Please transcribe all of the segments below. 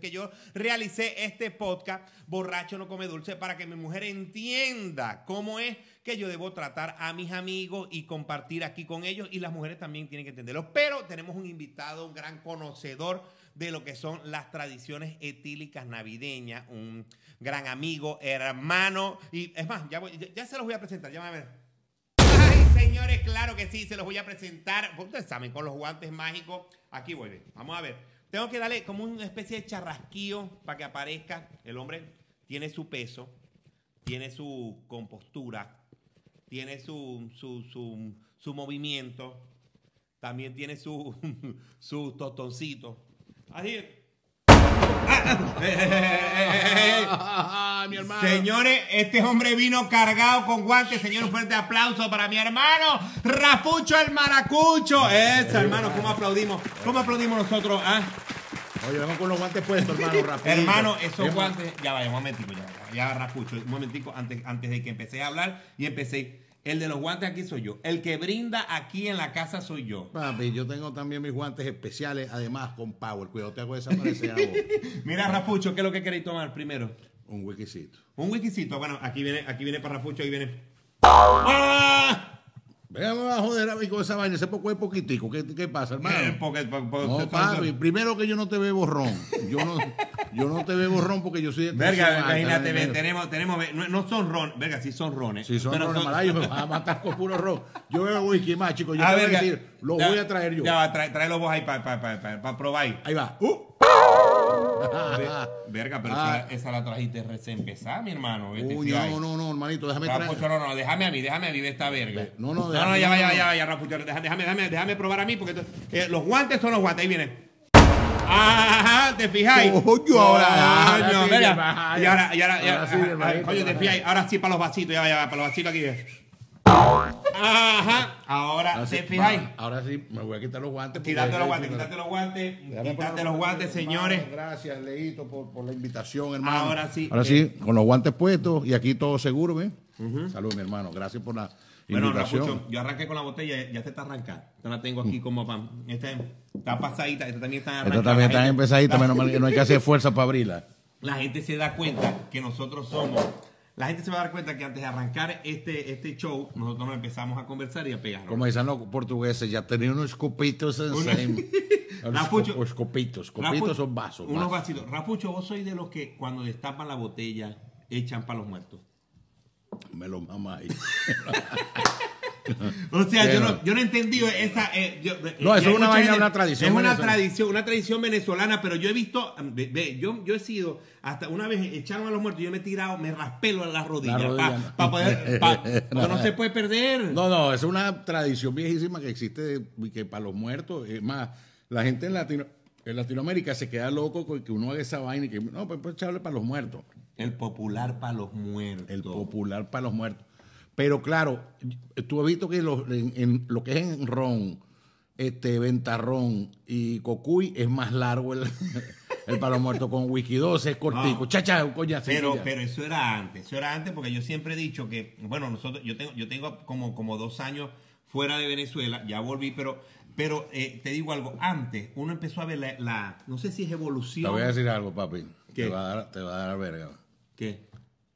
que yo realicé este podcast Borracho no come dulce para que mi mujer entienda cómo es que yo debo tratar a mis amigos y compartir aquí con ellos y las mujeres también tienen que entenderlo. Pero tenemos un invitado, un gran conocedor de lo que son las tradiciones etílicas navideñas, un gran amigo, hermano y es más, ya, voy- ya, se los voy a presentar, ya van a ver. Ay, señores, claro que sí, se los voy a presentar. Ustedes saben, con los guantes mágicos. Aquí vuelve. Vamos a ver. Tengo que darle como una especie de charrasquillo para que aparezca. El hombre tiene su peso, tiene su compostura, tiene su, su, su, su movimiento, también tiene su, su tostoncito. Así. Mi hermano. Señores, este hombre vino cargado con guantes. Señor, un fuerte aplauso para mi hermano Rafucho el Maracucho. Eso, hermano, ¿cómo aplaudimos? ¿Cómo aplaudimos nosotros? ah? Oye, vamos con los guantes puestos, hermano, rapidito. Hermano, esos guantes. Ya vaya, un momentico, ya, ya, ya, Rafucho, un momentico antes, antes de que empecé a hablar y empecé. El de los guantes aquí soy yo. El que brinda aquí en la casa soy yo. Papi, yo tengo también mis guantes especiales, además con power. Cuidado, te hago desaparecer a vos. Mira, Rafucho, ¿qué es lo que queréis tomar primero? Un wikisito. Un wikisito. Bueno, aquí viene, aquí viene para Rafucho, ahí viene. ¡Ah! Venga, me va a joder a mí con esa vaina. Ese poco es poquitico. ¿Qué, qué pasa, Eh, hermano? porque- porque- porque- No, papi, primero que yo no te bebo ron. Yo no, yo no te bebo ron porque yo soy de Verga, imagínate, ve, tenemos, tenemos, no, no son ron, verga, sí son rones. Si son pero ron, malayo, me vas a matar con puro ron. Yo bebo whisky más, chicos. Yo Ah, te voy a decir, lo ya- voy a traer yo. Ya trae, tráelo vos ahí para probar. Ahí va. Uh. Ve- Verga, pero Ah. esa, esa la trajiste recién empezada, mi hermano. vete, Uy, no, no, no, hermanito, déjame Rapucho, traer. no, no, déjame a mí, déjame a mí esta verga. No, no, no, déjame- ya va, no, ya, no. ya, ya, Rapucho, déjame, déjame, déjame, probar a mí porque eh, los guantes son los guantes, ahí vienen. Ajá, te fijáis. Coño, ahora, ahora Coño, verga. hermano. Y ahora, y ahora, Ahora ahora, sí, hermanito, coño, te ahora. fijáis. Ahora sí para los vasitos, ya va, ya para los vasitos aquí. Ajá, ahora Ahora sí, te fijáis. va, Ahora sí, me voy a quitar los guantes. Quítate los guantes, quítate los guantes, quítate los guantes, señores. Hermano, Gracias, Leito, por, por la invitación, hermano. Ahora sí, Ahora eh. sí, con los guantes puestos y aquí todo seguro, ¿ven? Salud, mi hermano. Gracias por la Bueno, invitación. Rapucho, yo arranqué con la botella, ya te está arrancando. Esta la tengo aquí como pan. Esta está pasadita, esta también está Esta arrancada. también La está empezadita, menos mal que no hay que hacer fuerza para abrirla. La gente se da cuenta que nosotros somos. La gente se va a dar cuenta que antes de arrancar este, este show, nosotros nos empezamos a conversar y a pegar. Como dicen los portugueses, ya tenía unos copitos en Una- seim. Rapucho. Los copitos, copitos son vasos. Unos vasitos. Rapucho, vos sois de los que cuando destapan la botella echan para los muertos. Me lo ahí. O sea, yo no, yo no he entendido esa. eh, yo- No, eh, eso y es una vaina, una tradición Es una venezolana. tradición, una tradición venezolana, pero yo he visto. ve- ve, yo, yo he sido. Hasta una vez echaron a los muertos, yo me he tirado, me raspelo a las rodillas. La rodilla, no. poder. pa- no se puede perder. No, no, es una tradición viejísima que existe y que para los muertos, es más, la gente en, Latino, en Latinoamérica se queda loco con que uno haga esa vaina y que no, pues, pues echarle para los muertos, El popular para los muertos. el popular para los muertos. Pero claro, tú has visto que los- en, en lo que es en ron, este, ventarrón y cocuy es más largo el, el para los muertos con whisky 12 es cortico, No. chacha, coñacito Pero, pero eso era antes, eso era antes porque yo siempre he dicho que, bueno, nosotros, yo tengo, yo tengo como, como dos años fuera de Venezuela, ya volví, pero, pero eh, te digo algo, antes uno empezó a ver la, la- no sé si es Te evolución. voy a decir algo, papi. ¿Qué? Te va a dar, te va a dar verga. ¿Qué?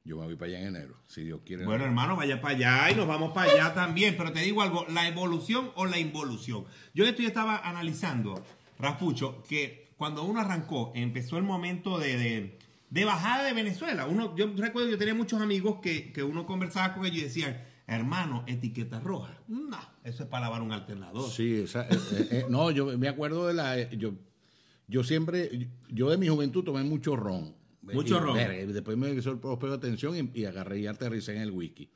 Yo me voy para allá en enero, si Dios quiere. Bueno, hermano, vaya para allá y nos vamos para allá también. Pero te digo algo, la evolución o la involución. Yo esto ya estaba analizando, Rafucho, que cuando uno arrancó, empezó el momento de, de- de bajada de Venezuela. Uno, yo recuerdo, yo tenía muchos amigos que, que uno conversaba con ellos y decían, hermano, etiqueta roja. No, eso es para lavar un alternador. Sí, esa- eh, eh, eh, no, yo me acuerdo de la. Yo, yo siempre. Yo de mi juventud tomé mucho ron. Mucho ron. después me hizo el de atención y, y agarré y aterricé en el whisky.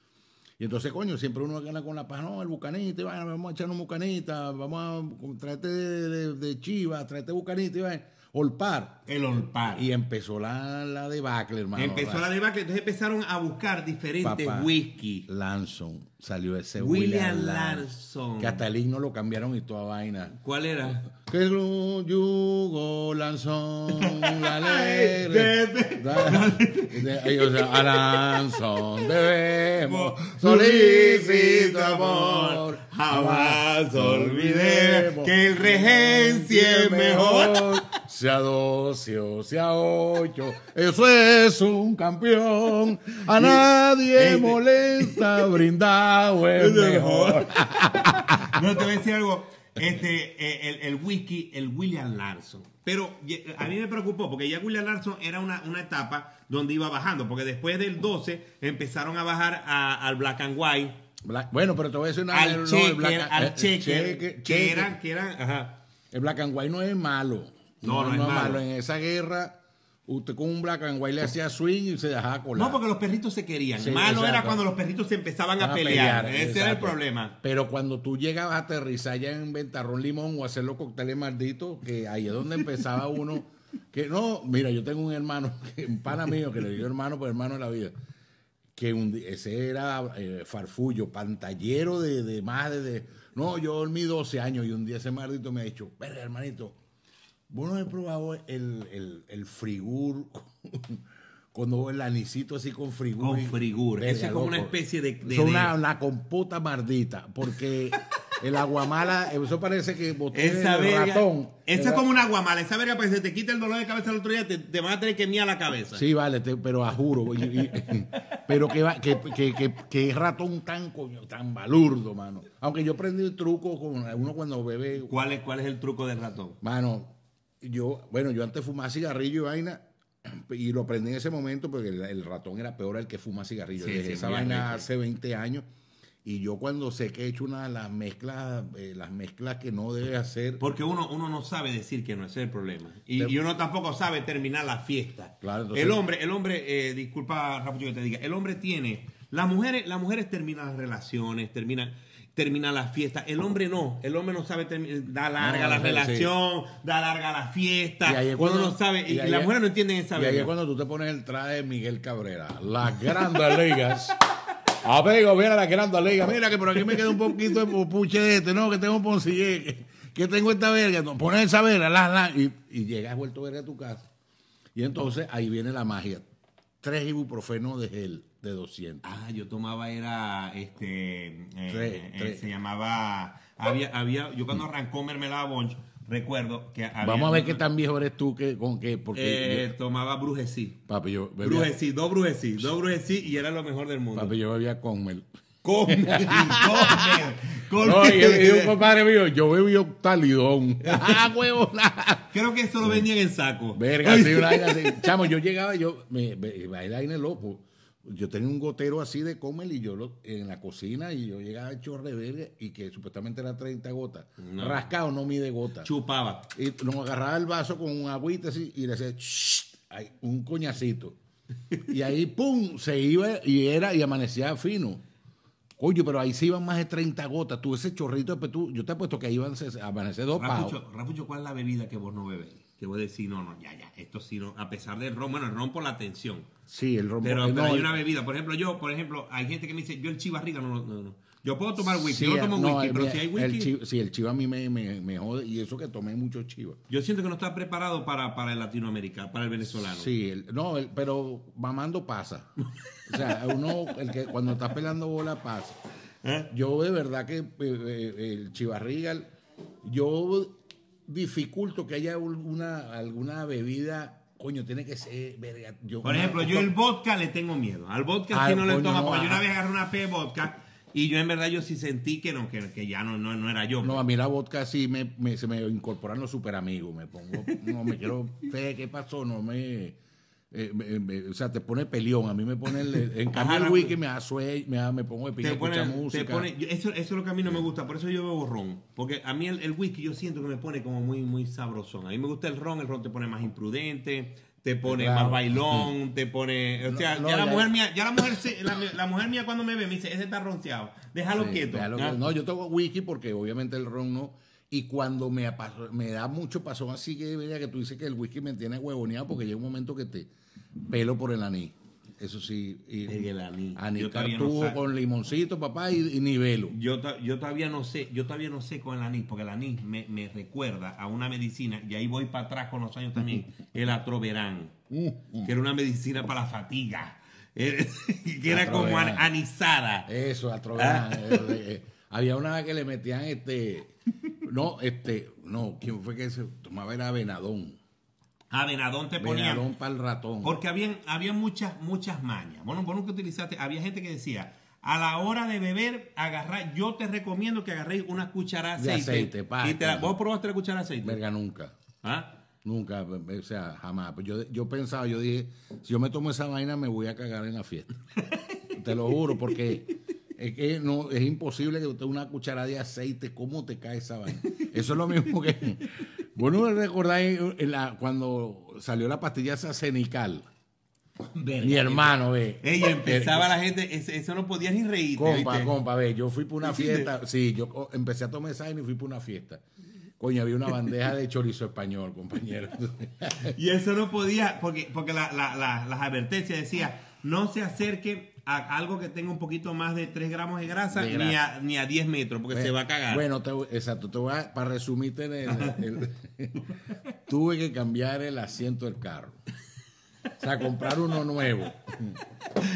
Y entonces, coño, siempre uno gana con la paz, no, el bucanita, vamos a echar un bucanita, vamos a traerte de, de, de chiva, traerte bucanita, y vaina, olpar. El olpar. Y empezó la, la debacle, hermano. empezó la debacle, entonces empezaron a buscar diferentes Papá, whisky. Lanson, salió ese William William, Larson. Que hasta el himno lo cambiaron y toda vaina. ¿Cuál era? Que el yugo lanzón, la o sea, a lanzón debemos Solicito amor, jamás olvidemos que el regencia es mejor. Sea 12 o sea 8, eso es un campeón. A nadie molesta, brindado es mejor. No, te voy a decir algo. Este, eh, el, el whisky, el William Larson. Pero a mí me preocupó porque ya William Larson era una, una etapa donde iba bajando. Porque después del 12 empezaron a bajar a- al Black and White, Black- bueno, pero te voy a decir una al no, el Checker, Black- al eh, Checker, Cheque- que Cheque. eran, que eran, ajá. El Black and White no es malo. No, no es malo. En esa guerra, usted con un Black and White le hacía swing y se dejaba colar. No, porque los perritos se querían. Sí, Malo era cuando los perritos se empezaban a pelear. Ese era el problema. Pero cuando tú llegabas a aterrizar ya en Ventarrón Limón o hacer los cócteles malditos, que ahí es donde empezaba uno. Que no, mira, yo tengo un hermano, un pana mío, que le digo hermano, pues hermano de la vida. Que un ese era eh, farfullo, pantallero de, de más de, de- No, yo dormí 12 años y un día ese maldito me ha dicho, verga, hermanito, vos no has probado el, el, el frigur, cuando el anisito así con frigur. Con frigur. Eso es como una especie de- de- una, una compota mardita, porque el aguamala, eso parece que boté Esa el verga. ratón. Esa es como una guamala. Esa verga, pues se te quita el dolor de cabeza el otro día, te, te van a tener que miar la cabeza. Sí, vale, te- pero a juro. y- y- pero que, va- que, que, que, que ratón tan coño, tan balurdo, mano. Aunque yo aprendí el truco con uno cuando bebe. ¿Cuál es, ¿Cuál es el truco del ratón? Mano, yo, bueno, yo antes fumaba cigarrillo y vaina. Y lo aprendí en ese momento porque el, el ratón era peor el que fuma cigarrillo. Sí, Dejé sí, esa vaina hace 20 años. Y yo cuando sé que he hecho una de las mezclas, eh, las mezclas que no debe hacer. Porque uno, uno no sabe decir que no ese es el problema. Y, Te- y uno tampoco sabe terminar la fiesta. Claro, entonces- el hombre, el hombre, eh, disculpa, Rafa, yo que te diga, el hombre tiene, las mujeres, las mujeres terminan las relaciones, terminan, terminan la fiesta. El hombre no, el hombre no sabe terminar, da larga No, la sí, relación, da larga la fiesta. Y cuando- no sabe, y, y las es- mujeres no entienden esa Y ahí es cuando tú te pones el traje de Miguel Cabrera. Las grandes ligas. Amigo, mira las grandes ligas. Mira que por aquí me queda un poquito de puche de este, no, que tengo un poncillé, que, que tengo esta verga. No, pones esa verga, la, la, y, y llegas vuelto verga a tu casa. Y entonces ahí viene la magia. Tres ibuprofenos de gel de 200. Ah, yo tomaba era este eh, Tres, eh, tres. se llamaba había había yo cuando arrancó mermelada Bonch recuerdo que había Vamos a ver qué tan viejo eres tú que, con qué. Porque, eh, tomaba brujesí. papi, yo bebía, Brujesí, dos brujesí, dos brujesí y era lo mejor del mundo. papi, yo bebía Conmel. Come, come, come. No, y, un compadre mío, yo bebía talidón. ¡Ah, huevo! Creo que eso lo vendían en saco. Verga, sí, una vaina así. Chamo, yo llegaba, yo, me, me, vaina vaina loco. Yo tenía un gotero así de Comel y yo lo, en la cocina y yo llegaba hecho de verga y que supuestamente era 30 gotas. No. Rascado no mide gotas. Chupaba. Y nos agarraba el vaso con un agüita así y le hacía un coñacito. Y ahí, pum, se iba y era y amanecía fino. Oye, pero ahí se iban más de 30 gotas. Tú ese chorrito, pues, tú, yo te he puesto que ahí iban a amanecer dos. Rafucho, Rafucho, ¿cuál es la bebida que vos no bebéis? Que vos decís, no, no, ya, ya, esto sí, no, a pesar del ron, bueno, el ron por la tensión. Sí, el rombo. Pero, no, pero hay el- una bebida, por ejemplo, yo, por ejemplo, hay gente que me dice, yo el chivarriga no, no, no, no. Yo puedo tomar whisky, Sí, yo no tomo no, whisky, el- pero si hay el whisky, chivo- sí, el chivo a mí me, me, me jode y eso que tomé mucho chivo. yo siento que no está preparado para, para el Latinoamérica, para el venezolano. Sí, el- no, el- pero mamando pasa. O sea, uno, el que cuando está pelando bola pasa. ¿Eh? Yo de verdad que eh, eh, el chivarrigal, yo dificulto que haya una, alguna bebida, coño, tiene que ser, verga, yo- Por ejemplo, yo el vodka le tengo miedo. Al vodka sí no le no, porque yo una vez agarré una P de vodka y yo en verdad yo sí sentí que no, que, que ya no, no, no era yo. No, a mí la vodka sí me, me- se me incorporan los super amigos. Me pongo, no me quiero, ¿qué, qué pasó? No me, eh, me- me- o sea, te pone peleón. A mí me pone, el, en cambio el wiki me da sueño, me, me pongo de te pique, pone, escuchar te música. pone- yo- eso, eso es lo que a mí no me gusta, por eso yo bebo ron. Porque a mí el, el whisky yo siento que me pone como muy, muy sabrosón. A mí me gusta el ron, el ron te pone más imprudente, te pone Claro. más bailón, te pone. O sea, No, no, ya, la ya- mujer mía, ya la mujer, la, la mujer mía cuando me ve me dice, ese está ronceado, déjalo Sí, quieto. déjalo que- No, yo toco whisky porque obviamente el ron no. Y cuando me, me da mucho pasón así que, vea que tú dices que el whisky me tiene huevoneado porque llega un momento que te pelo por el anís. Eso sí. Y, El anís. Anís no cartujo sé. con limoncito, papá, y, y nivelo. Yo, yo todavía no sé, yo todavía no sé con el anís, porque el anís me, me recuerda a una medicina, y ahí voy para atrás con los años también, el atroverán, Mm, que era una medicina para la fatiga, eh, que era como an- anisada. Eso, atroverán. eh, eh, había una vez que le metían este. No, este. No, ¿quién fue que se tomaba? Era Venadón. A venadón te ponían. Venadón para el ratón. Porque habían, había muchas, muchas mañas. Bueno, vos nunca utilizaste, había gente que decía, a la hora de beber, agarrar, yo te recomiendo que agarréis una cuchara de De aceite. aceite, pa, y te la-. ¿Vos probaste la cuchara de aceite? Verga, nunca. ¿Ah? Nunca, o sea, jamás. Pues Yo, yo pensaba, yo dije, si yo me tomo esa vaina, me voy a cagar en la fiesta. te lo juro, porque es que no, es imposible que usted una cucharada de aceite, ¿cómo te cae esa vaina? Eso es lo mismo que. Bueno, recordáis la- cuando salió la pastilla esa cenical. Mi hermano, ve. Ella empezaba la gente, eso no podías ni reírte. Compa, ¿viste? compa, ve, yo fui para una fiesta. Sí, yo co- empecé a tomar esa y fui para una fiesta. Coño, había una bandeja de chorizo español, compañero. Y eso no podía, porque, porque la- la- la- las advertencias decía, no se acerque a algo que tenga un poquito más de 3 gramos de grasa, De Ni, a, ni a 10 metros, porque se va a cagar. Bueno, te exacto. Te voy a- para resumirte, el- el- tuve que cambiar el asiento del carro. O sea, comprar uno nuevo.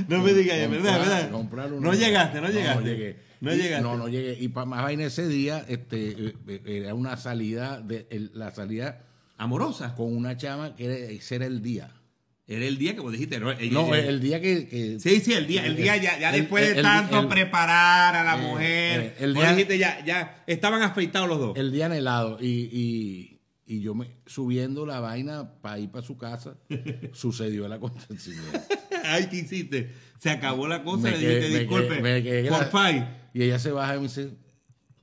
no me digas, es verdad, verdad. comprar uno no nuevo. llegaste, no llegaste. No llegué. No Y- llegaste. No, no llegué. Y para más vaina ese día, este, eh, era una salida, de, la salida Amorosa. con una chama que era, ese era el día. Era el día que vos dijiste, ¿no? Ella- No, ella- el día que... que- Sí, sí, el día, el día ya, ya el- después de el- tanto el- preparar a la eh, mujer, eh, el vos día- dijiste ya, ya, estaban afeitados los dos. el día anhelado y, y, y yo me subiendo la vaina para ir para su casa sucedió el acontecimiento Ay, ¿qué hiciste? Se acabó la cosa, Me le dijiste, me disculpe, quedé- for five. y ella se baja y me dice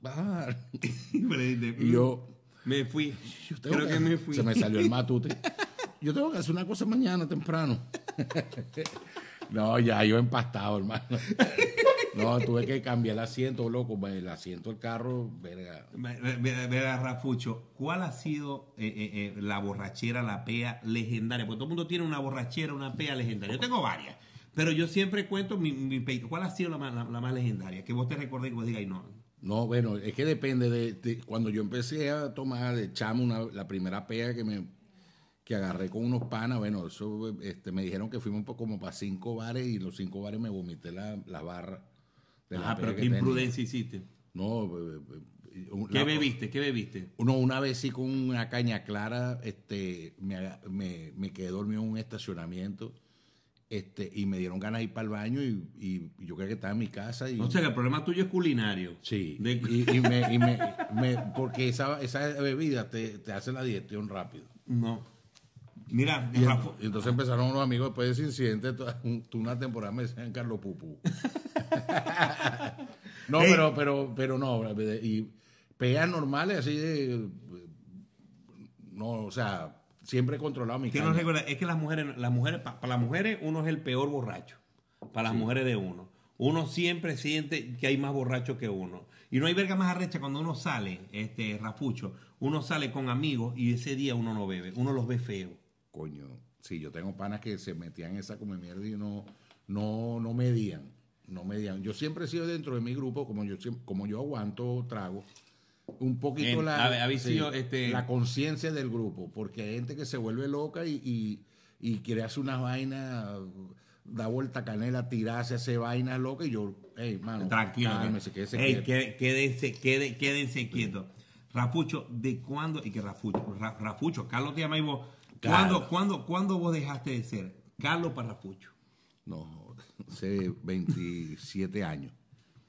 bajar Y yo me fui. yo Creo que me fui. se me salió el matute yo tengo que hacer una cosa mañana temprano no ya yo empastado hermano no tuve que cambiar el asiento loco el asiento del carro verga Verá, Rafucho, ¿cuál ha sido eh, eh, eh, la borrachera, la pea legendaria? Porque todo el mundo tiene una borrachera, una pea legendaria. Yo tengo varias, pero yo siempre cuento mi, mi pe- ¿Cuál ha sido la más, la, la más legendaria? Que vos te recordés que vos digas, "Ay, no. No, bueno, es que depende de, de- cuando yo empecé a tomar de chamo una, la primera pega que me que agarré con unos panas, bueno, eso este, me dijeron que fuimos como para cinco bares y los cinco bares me vomité la, la barra. de la Ah, pero qué imprudencia hiciste. No, ¿Qué bebiste? ¿Qué bebiste? Uno, una vez sí con una caña clara, este, me, me, me quedé dormido en un estacionamiento, este, y me dieron ganas de ir para el baño y, y yo creo que estaba en mi casa y O sea, que el problema tuyo es culinario. Sí, De- y, y me, y me- me- porque esa, esa bebida te, te hace la digestión rápido. No. Mira, Y, entonces empezaron unos amigos después de ese incidente, toda, un- toda una temporada me decían Carlos Pupú. no, pero, pero, pero no, y pegas normales así de, no, o sea, siempre he controlado mi ¿Qué caña. nos recuerda? Es que las mujeres, las mujeres, pa- para las mujeres uno es el peor borracho. Para las mujeres de uno. Uno siempre siente que hay más borrachos que uno. Y no hay verga más arrecha cuando uno sale, este rafucho, uno sale con amigos y ese día uno no bebe, uno los ve feos. Coño, sí, yo tengo panas que se metían en esa come mierda y no, no, no medían, no medían. Yo siempre he sido dentro de mi grupo, como yo como yo aguanto trago, un poquito la, este- la conciencia del grupo, porque hay gente que se vuelve loca y, y, y quiere hacer unas vainas, da vuelta canela, tirarse, hace vainas locas y yo, hey, mano, Tranquilo. cálmese, quédese Ey, quieto. qué- quédense, quédense quietos. Rafucho, ¿de cuándo? Y que Rafucho, Ra- Rafucho, Carlos te llama y vos. ¿Cuándo, Claro. cuándo, cuándo vos dejaste de ser Carlos para Rafucho? No, hace 27 años.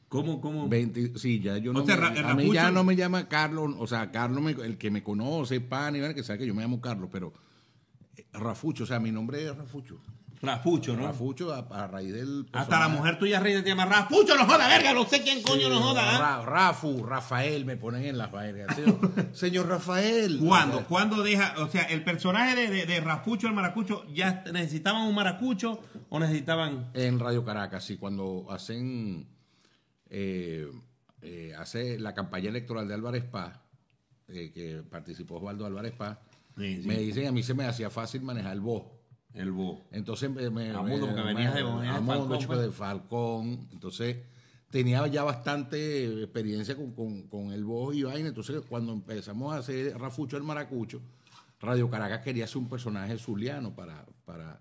¿Cómo, cómo? 20, sí, ya yo no O sea, me- a mí ya no me llama Carlos, o sea, Carlos, me- el que me conoce, pan, y bueno, que sabe que yo me llamo Carlos, pero eh, Rafucho, o sea, mi nombre es Rafucho. Rafucho, ¿no? Rafucho a, a raíz del Hasta la mujer tuya reina te llama Rafucho, no joda, verga, no sé quién coño no joda. ¿ah? Ra- Rafu, Rafael, me ponen en la faena. Señor, señor Rafael. ¿Cuándo? ¿Cuándo deja? O sea, el personaje de, de, de Rafucho, el maracucho, ¿ya necesitaban un maracucho o necesitaban.? En Radio Caracas, sí, cuando hacen eh, eh, hace la campaña electoral de Álvarez Paz, eh, que participó Osvaldo Álvarez Paz, Sí, sí. me dicen, a mí se me hacía fácil manejar el voz. El bo. Entonces me, me, A mundo, porque venías de- venías de a mundo, Falcón, chico, pues. de Falcón. Entonces tenía ya bastante experiencia con, con, con el voz y vaina. Entonces cuando empezamos a hacer Rafucho el Maracucho, Radio Caracas quería hacer un personaje zuliano para, para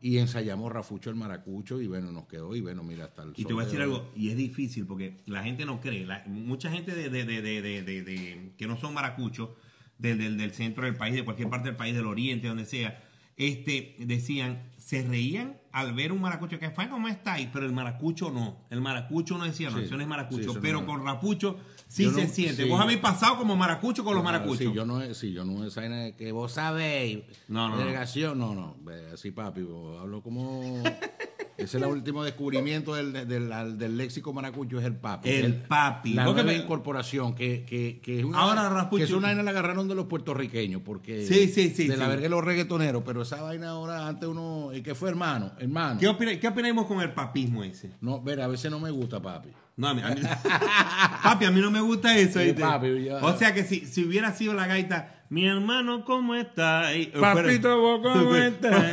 y ensayamos Rafucho el Maracucho y bueno, nos quedó y bueno, mira, hasta el Y te voy a de decir algo, y es difícil porque la gente no cree. la- mucha gente de, de- de- de- de- de- de- que no son maracuchos del, del, del centro del país, de cualquier parte del país, del oriente, donde sea, este, decían, se reían al ver un maracucho que fue como está ahí, pero el maracucho no. El maracucho no decía, no, Sí, eso no es maracucho, sí, eso no pero con rapucho sí Yo se no- siente. sí. Vos habéis pasado como maracucho con los maracuchos. Sí, yo no, sí, yo no esa que vos sabéis. No, no, no. Delegación, no, no. Así, papi, hablo como. Ese es el último descubrimiento del, del, del léxico maracucho, es el papi. El papi. La nueva me- incorporación, que, que, que es una. Ahora, Raspucho- Que es una vaina la agarraron de los puertorriqueños, porque. Sí, sí, sí, De la verga de los reggaetoneros, pero esa vaina ahora, antes uno. ¿Y qué fue, hermano? Hermano. ¿Qué, opina- ¿Qué opinamos con el papismo ese? No, ver, a veces no me gusta, papi. No, a mí, a mí- papi, a mí no me gusta eso. O sea que si, si hubiera sido la gaita, mi hermano, ¿cómo está? Y- Papito, ¿vos cómo estás?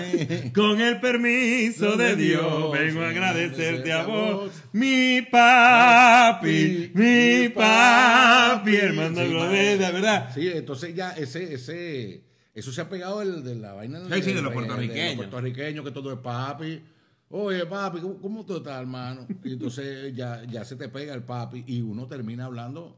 Con el permiso de Dios, vengo a agradecerte a vos. Mi papi, mi papi, hermano Gloreda, ¿verdad? Sí, entonces ya ese, ese, eso se ha pegado el, de la vaina Sí, sí, de los de puertorriqueños. los puertorriqueños, que todo es papi. Oye, papi, ¿cómo, cómo tú estás, hermano? Y entonces ya, ya se te pega el papi y uno termina hablando,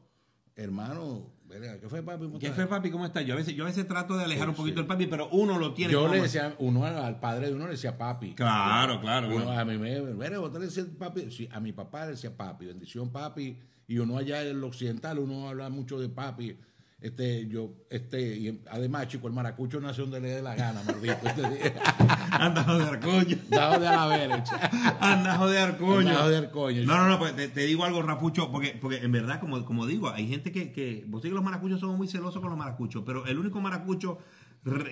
hermano, ¿qué fue papi? ¿Cómo ¿Qué estás?" fue papi? ¿Cómo está? Yo a veces, yo a veces trato de alejar un Sí. poquito el papi, pero uno lo tiene. Yo como- le decía, uno al padre de uno le decía papi. Claro, claro, Uno a mí me, vos le decías papi. Sí, a mi papá le decía papi, bendición papi. Y uno allá en el occidental, uno habla mucho de papi. Este, yo, este, y además, chico, el maracucho nació donde le dé la gana, maldito. Este, Anda joder, coño. Anda a joder, coño. Anda joder, coño. No, no, no, pues te, te digo algo, Rapucho, porque, porque en verdad, como, como digo, hay gente que, que. Vos sabés que los maracuchos somos muy celosos con los maracuchos, pero el único maracucho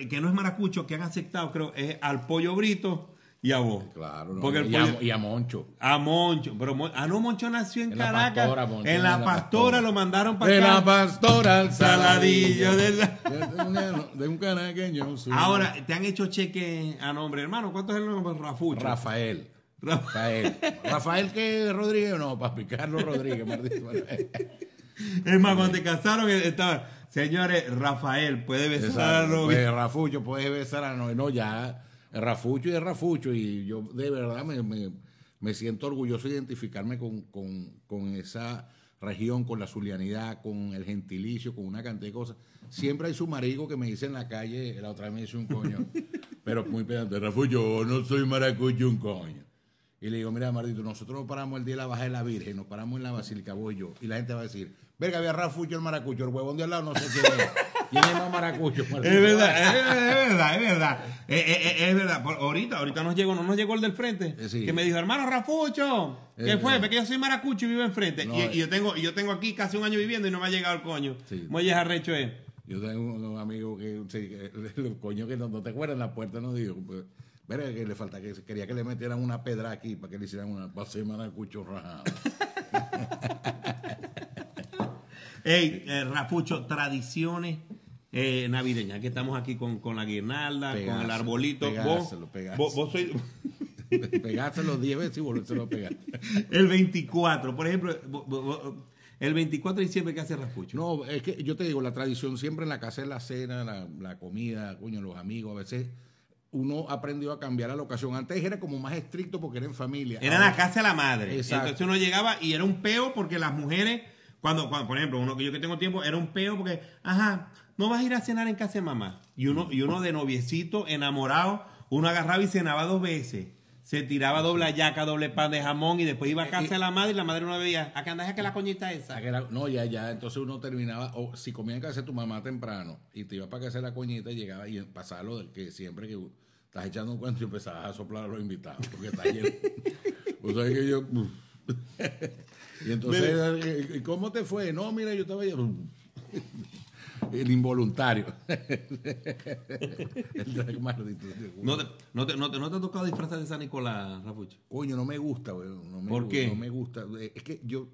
que no es maracucho que han aceptado, creo, es al pollo brito y a vos. Claro, no, Porque el y, a, pollo- y a Moncho. A Moncho, pero Mon- ah no, Moncho nació en, En la Caracas. Pastora, Moncho, en la la pastora, Pastora. lo mandaron para De la pastora al Saladillo de la- De un- De un canaqueño. sí. Ahora, te han hecho cheque a nombre, hermano. ¿Cuánto es el nombre? Rafucho. Rafael. Ra- Rafael. Rafael que Rodríguez, no, papi, Carlos Rodríguez, maldito. Es más, cuando te casaron, eh, estaba, señores, Rafael, puede besar a Roby. pues, Rafucho, puedes besar a no, no, ya, Rafucho y es Rafucho, y yo de verdad me, me- me siento orgulloso de identificarme con, con- con esa región, con la zulianidad, con el gentilicio, con una cantidad de cosas. Siempre hay su marico que me dice en la calle, la otra vez me dice un coño, pero muy pedante, Rafucho, no soy maracucho, un coño. Y le digo, mira, Mardito, nosotros nos paramos el día de la baja de la Virgen, nos paramos en la Basílica, voy yo. Y la gente va a decir, verga, había Rafucho el maracucho, el huevón de al lado no sé quién es. ¿Quién es más maracucho? Es verdad, es, es verdad, es verdad. Eh, eh, eh, es verdad. Por- ahorita, ahorita nos llegó, no nos llegó el del frente. Sí. Que me dijo, hermano Rafucho, ¿qué fue? Porque yo soy maracucho y vivo enfrente. No, y, y yo tengo, y yo tengo aquí casi un año viviendo y no me ha llegado el coño. Sí. Muelles arrecho es. Yo tengo unos amigos que, sí, que los coños que no, no te acuerdas la puerta, no digo, pues, verga, que le falta, que quería que le metieran una pedra aquí para que le hicieran una base de maracucho rajado. Ey, eh, Rafucho, tradiciones eh, navideñas. Que estamos aquí con, con la guirnalda, con el arbolito. pegárselo, vos, pegárselo. vos, vos Pegárselo 10 veces y volvérselo a pegar. el 24. Por ejemplo, vos- vos- vos- el 24 de diciembre, ¿qué hace Rafucho? No, es que yo te digo, la tradición siempre en la casa es la cena, la, la comida, coño, los amigos. A veces uno aprendió a cambiar la ocasión. Antes era como más estricto porque era en familia. Era en Ahora- la casa de la madre. Exacto. Entonces uno llegaba y era un peo porque las mujeres, cuando, cuando por ejemplo, uno que yo que tengo tiempo, era un peo porque, ajá, no vas a ir a cenar en casa de mamá. Y uno, y uno de noviecito, enamorado, uno agarraba y cenaba dos veces. Se tiraba doble ayaca, doble pan de jamón y después iba a casa de la madre y la madre no veía, acá andas que la coñita esa. Que No, ya, ya, entonces uno terminaba, o si comía en casa de tu mamá temprano y te ibas para casa de la coñita, llegaba y pasaba lo del que siempre que estás echando un cuento y empezabas a soplar a los invitados, porque está lleno. o sea que yo. y entonces, eh, ¿y cómo te fue? No, mira, yo estaba. El involuntario. El maldito. ¿No te, no, te, no, te, ¿No te ha tocado disfrazar de San Nicolás, Rafucho? Coño, no me gusta, güey. No me ¿Por qué? No me gusta. Es que yo,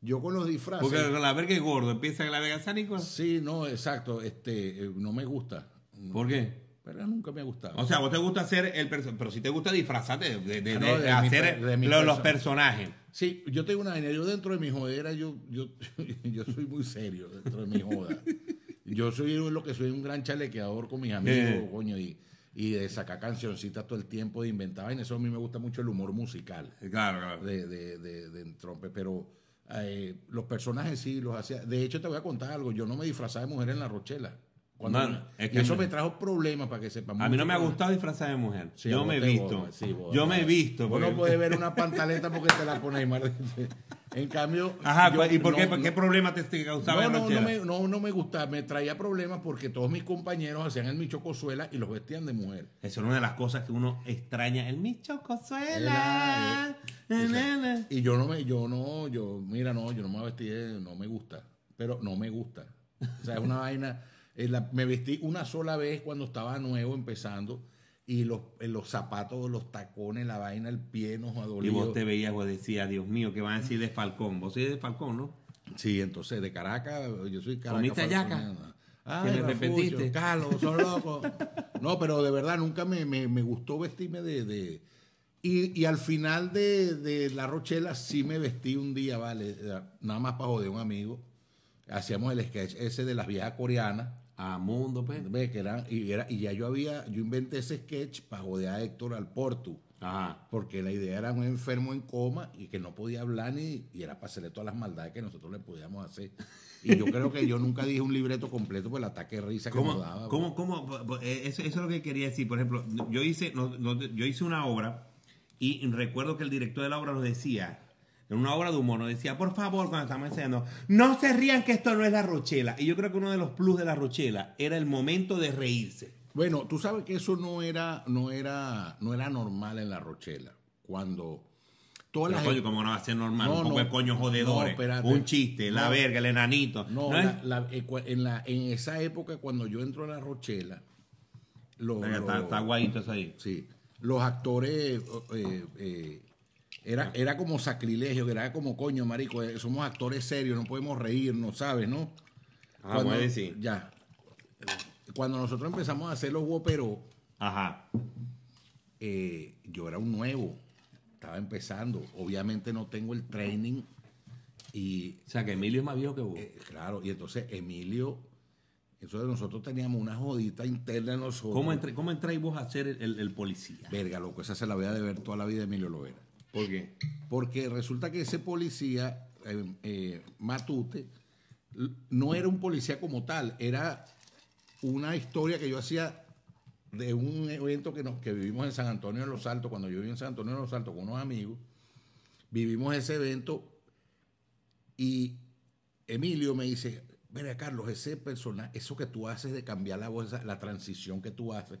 yo con los disfraces. Porque con la verga es gordo, empieza la verga San Nicolás. Sí, no, exacto. Este, eh, no me gusta. ¿Por qué? Pero nunca me ha gustado. O sea, vos te gusta hacer el personaje, pero si te gusta disfrazarte de, de- Ah, de- no, de de mi hacer mi lo- los perso- personajes. sí, yo tengo una vaina. Yo dentro de mi jodera, yo, yo, yo soy muy serio dentro de mi joda. Yo soy lo que soy un gran chalequeador con mis amigos, Eh. coño, y, y de sacar cancioncitas todo el tiempo, de inventar vainas. Eso a mí me gusta mucho el humor musical. Claro, claro. de, de, de, de trompe, pero eh, los personajes sí los hacía. De hecho, te voy a contar algo. Yo no me disfrazaba de mujer en la Rochela. Cuando- No, es y que eso me trajo problemas para que sepan. A mí no me ha gustado disfrazar de mujer. Sí, yo me he visto. vos- sí, vos- yo me he visto. Vos no puedes ver una pantaleta porque te la pones mal. En cambio. Ajá, yo ¿y por qué, no- qué problema te, te causaba No, no, no me, no, no me gustaba, me traía problemas porque todos mis compañeros hacían el Micho Cozuela y los vestían de mujer. Eso es una de las cosas que uno extraña. El Micho Cozuela. Era, eh. Y yo no me, yo no, yo, mira, no, yo no me vestí, de- no me gusta, pero no me gusta. O sea, es una vaina, la- me vestí una sola vez cuando estaba nuevo, empezando, y los, eh, los zapatos, los tacones, la vaina, el pie nos ha Y dolido. vos te veías, vos decías, Dios mío, ¿qué van a decir de Falcón? Vos sois de Falcón, ¿no? Sí, entonces de Caracas, yo soy Caracas. Que Ay, me repetiste. Carlos, son loco. No, pero de verdad nunca me, me- me gustó vestirme de... de- y, y al final de, de La Rochela sí me vestí un día, vale, nada más para joder a un amigo. Hacíamos el sketch ese de las viejas coreanas. A mundo, pues. Ve que eran, y, era, y ya yo había, yo inventé ese sketch para joder a Héctor Alportu. Ajá. Porque la idea era un enfermo en coma y que no podía hablar ni y era para hacerle todas las maldades que nosotros le podíamos hacer. Y yo creo que yo nunca dije un libreto completo por el ataque de risa que ¿Cómo, nos daba. cómo, cómo? Eh, Eso, eso es lo que quería decir. Por ejemplo, yo hice, no- no- yo hice una obra y recuerdo que el director de la obra nos decía, en una obra de humor, nos decía, por favor, cuando estamos enseñando, no se rían que esto no es la Rochela. Y yo creo que uno de los plus de la Rochela era el momento de reírse. Bueno, tú sabes que eso no era, no era, no era normal en la Rochela. Cuando todas Pero, las coño, como no va a ser normal, No, un poco no. de coño jodedores, No, un chiste, la verga, el enanito. No, eh, en, la, en esa época cuando yo entro a la Rochela, los, Venga, está, está guayito eso ahí. Sí, los actores eh, eh, era, era como sacrilegio, era como coño, marico, eh, somos actores serios, no podemos reírnos, ¿sabes, no? Ah, a decir. Ya. Cuando nosotros empezamos a hacer los guoperos, Ajá. eh, yo era un nuevo, estaba empezando, obviamente no tengo el training y O sea, que Emilio es más viejo que vos. eh, claro, y entonces Emilio, entonces nosotros teníamos una jodita interna en nosotros. ¿Cómo, entré, ¿Cómo entráis vos a ser el, el- el policía? Verga, loco, esa se la voy a deber toda la vida Emilio Lovera. ¿Por qué? Porque resulta que ese policía, eh, eh, Matute, no era un policía como tal, era una historia que yo hacía de un evento que, nos, que vivimos en San Antonio de los Altos, cuando yo viví en San Antonio de los Altos con unos amigos, vivimos ese evento y Emilio me dice, mira Carlos, ese personaje, eso que tú haces de cambiar la voz, la transición que tú haces,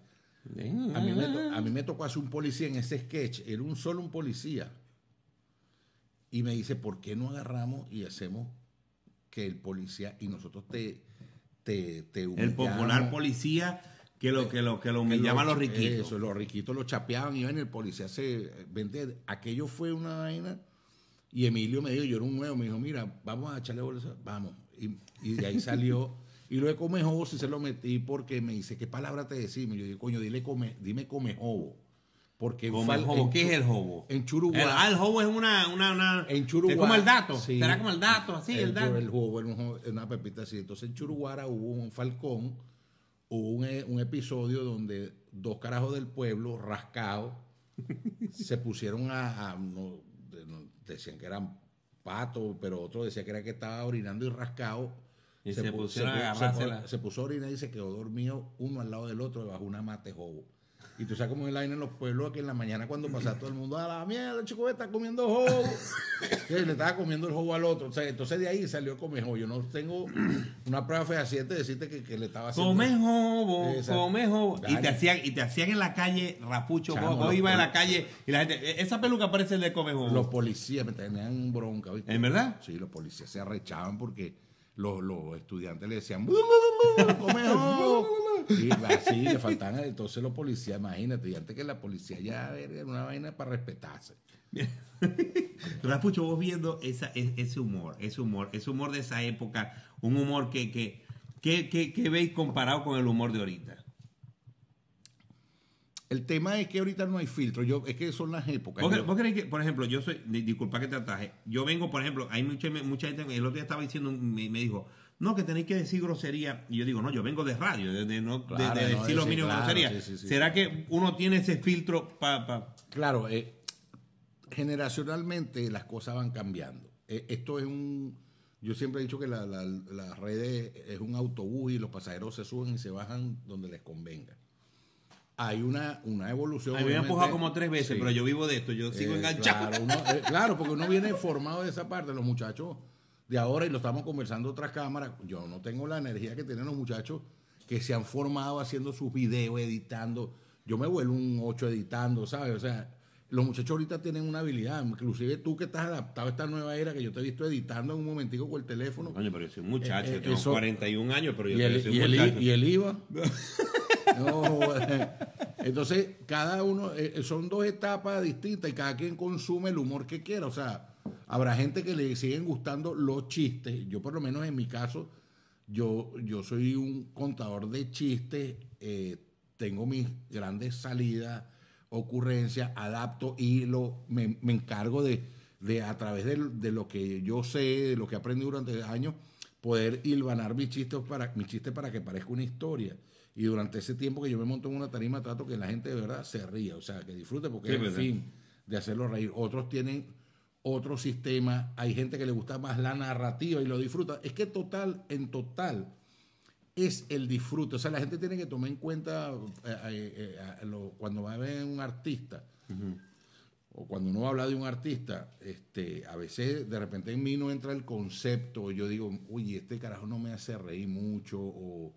a mí, me to- a mí me tocó hacer un policía en ese sketch, era un solo un policía. Y me dice, ¿por qué no agarramos y hacemos que el policía y nosotros te, te, te El popular policía que lo que lo que lo humillaban los- riquitos. Eso, los riquitos lo chapeaban y el policía se... vente, aquello fue una vaina. Y Emilio me dijo, yo era un nuevo, me dijo, mira, vamos a echarle bolsa, vamos. Y, y de ahí salió. Y luego comejobo si se lo metí porque me dice, ¿qué palabra te decimos? Yo digo, coño, dile come, dime comejobo. Porque fal- el jobo. en ¿Qué es el jobo? En Churubá. El, ah, el jobo es una, una, una- En Churuguara. Es como el dato. sí. Será como el dato, así, el, el, dato. el jugo, era una pepita así. Entonces en Churuguara hubo un falcón, hubo un, e- un episodio donde dos carajos del pueblo, rascados, se pusieron a, no, decían que eran patos, pero otro decía que era que estaba orinando y rascado. Y se pusieron a agarrársela. se puso a orinar y se quedó dormido uno al lado del otro debajo de una mate jobo. Y tú sabes cómo es la vaina en los pueblos que en la mañana cuando pasaba todo el mundo a la mierda, el chico está comiendo jobo. Sí, le estaba comiendo el jobo al otro. O sea, entonces de ahí salió come jobo. Yo no tengo una prueba fehaciente de decirte que, que le estaba haciendo. Come jobo, Exacto. come jobo. Y te hacían, y te hacían en la calle, Rapucho, Chamo, vos, vos los ibas en la calle y la gente, "E- esa peluca parece el de come jobo. Los policías me tenían bronca, ¿viste? ¿En verdad? Sí, los policías se arrechaban porque los, los estudiantes le decían. Y así le faltaban. Entonces los policías, imagínate, y antes que la policía ya era una vaina para respetarse. Rapucho, vos viendo esa, e- ese humor, ese humor, ese humor de esa época, un humor que, que, que, que- que veis comparado con el humor de ahorita. El tema es que ahorita no hay filtro. Yo, es que son las épocas. ¿Vos, Yo- que, por ejemplo, yo soy, di- disculpa que te ataje, yo vengo, por ejemplo, hay mucha, mucha gente, el otro día estaba diciendo, me, me dijo, no, que tenéis que decir grosería. Y yo digo, no, yo vengo de radio, de, de no, Claro, de no decir los mínimos claro, grosería. sí, sí, sí. ¿Será que uno tiene ese filtro para... Claro, eh, generacionalmente las cosas van cambiando. Eh, esto es un, Yo siempre he dicho que la, la, la red es un autobús y los pasajeros se suben y se bajan donde les convenga. Hay una, una evolución. A mí me han empujado como tres veces, Sí. pero yo vivo de esto, yo sigo Eh, enganchado. Claro, uno- eh, claro, porque uno viene formado de esa parte, los muchachos de ahora, y lo estamos conversando otras cámaras. Yo no tengo la energía que tienen los muchachos que se han formado haciendo sus videos, editando. Yo me vuelvo un 8 editando, ¿sabes? O sea, los muchachos ahorita tienen una habilidad, inclusive tú que estás adaptado a esta nueva era, que yo te he visto editando en un momentico con el teléfono. Coño, pero yo soy un muchacho, Eh, eh, yo tengo eso- 41 años, pero yo y, el, soy y un el- muchacho. y el IVA. No, eh, entonces, cada uno, eh, son dos etapas distintas y cada quien consume el humor que quiera. O sea, habrá gente que le siguen gustando los chistes. Yo, por lo menos en mi caso, yo, yo soy un contador de chistes, eh, tengo mis grandes salidas, ocurrencias, adapto y lo, me, me encargo de, de a través de, de lo que yo sé, de lo que aprendí durante años, poder hilvanar mis chistes para, mis chistes para que parezca una historia. Y durante ese tiempo que yo me monto en una tarima, trato que la gente de verdad se ría, o sea, que disfrute, porque Sí, es el fin de hacerlo reír. Otros tienen otro sistema, hay gente que le gusta más la narrativa y lo disfruta. Es que total, en total, es el disfrute. O sea, la gente tiene que tomar en cuenta eh, eh, eh, lo- cuando va a ver un artista, o cuando uno va a hablar de un artista, este, a veces de repente en mí no entra el concepto, yo digo, uy, este carajo no me hace reír mucho, o-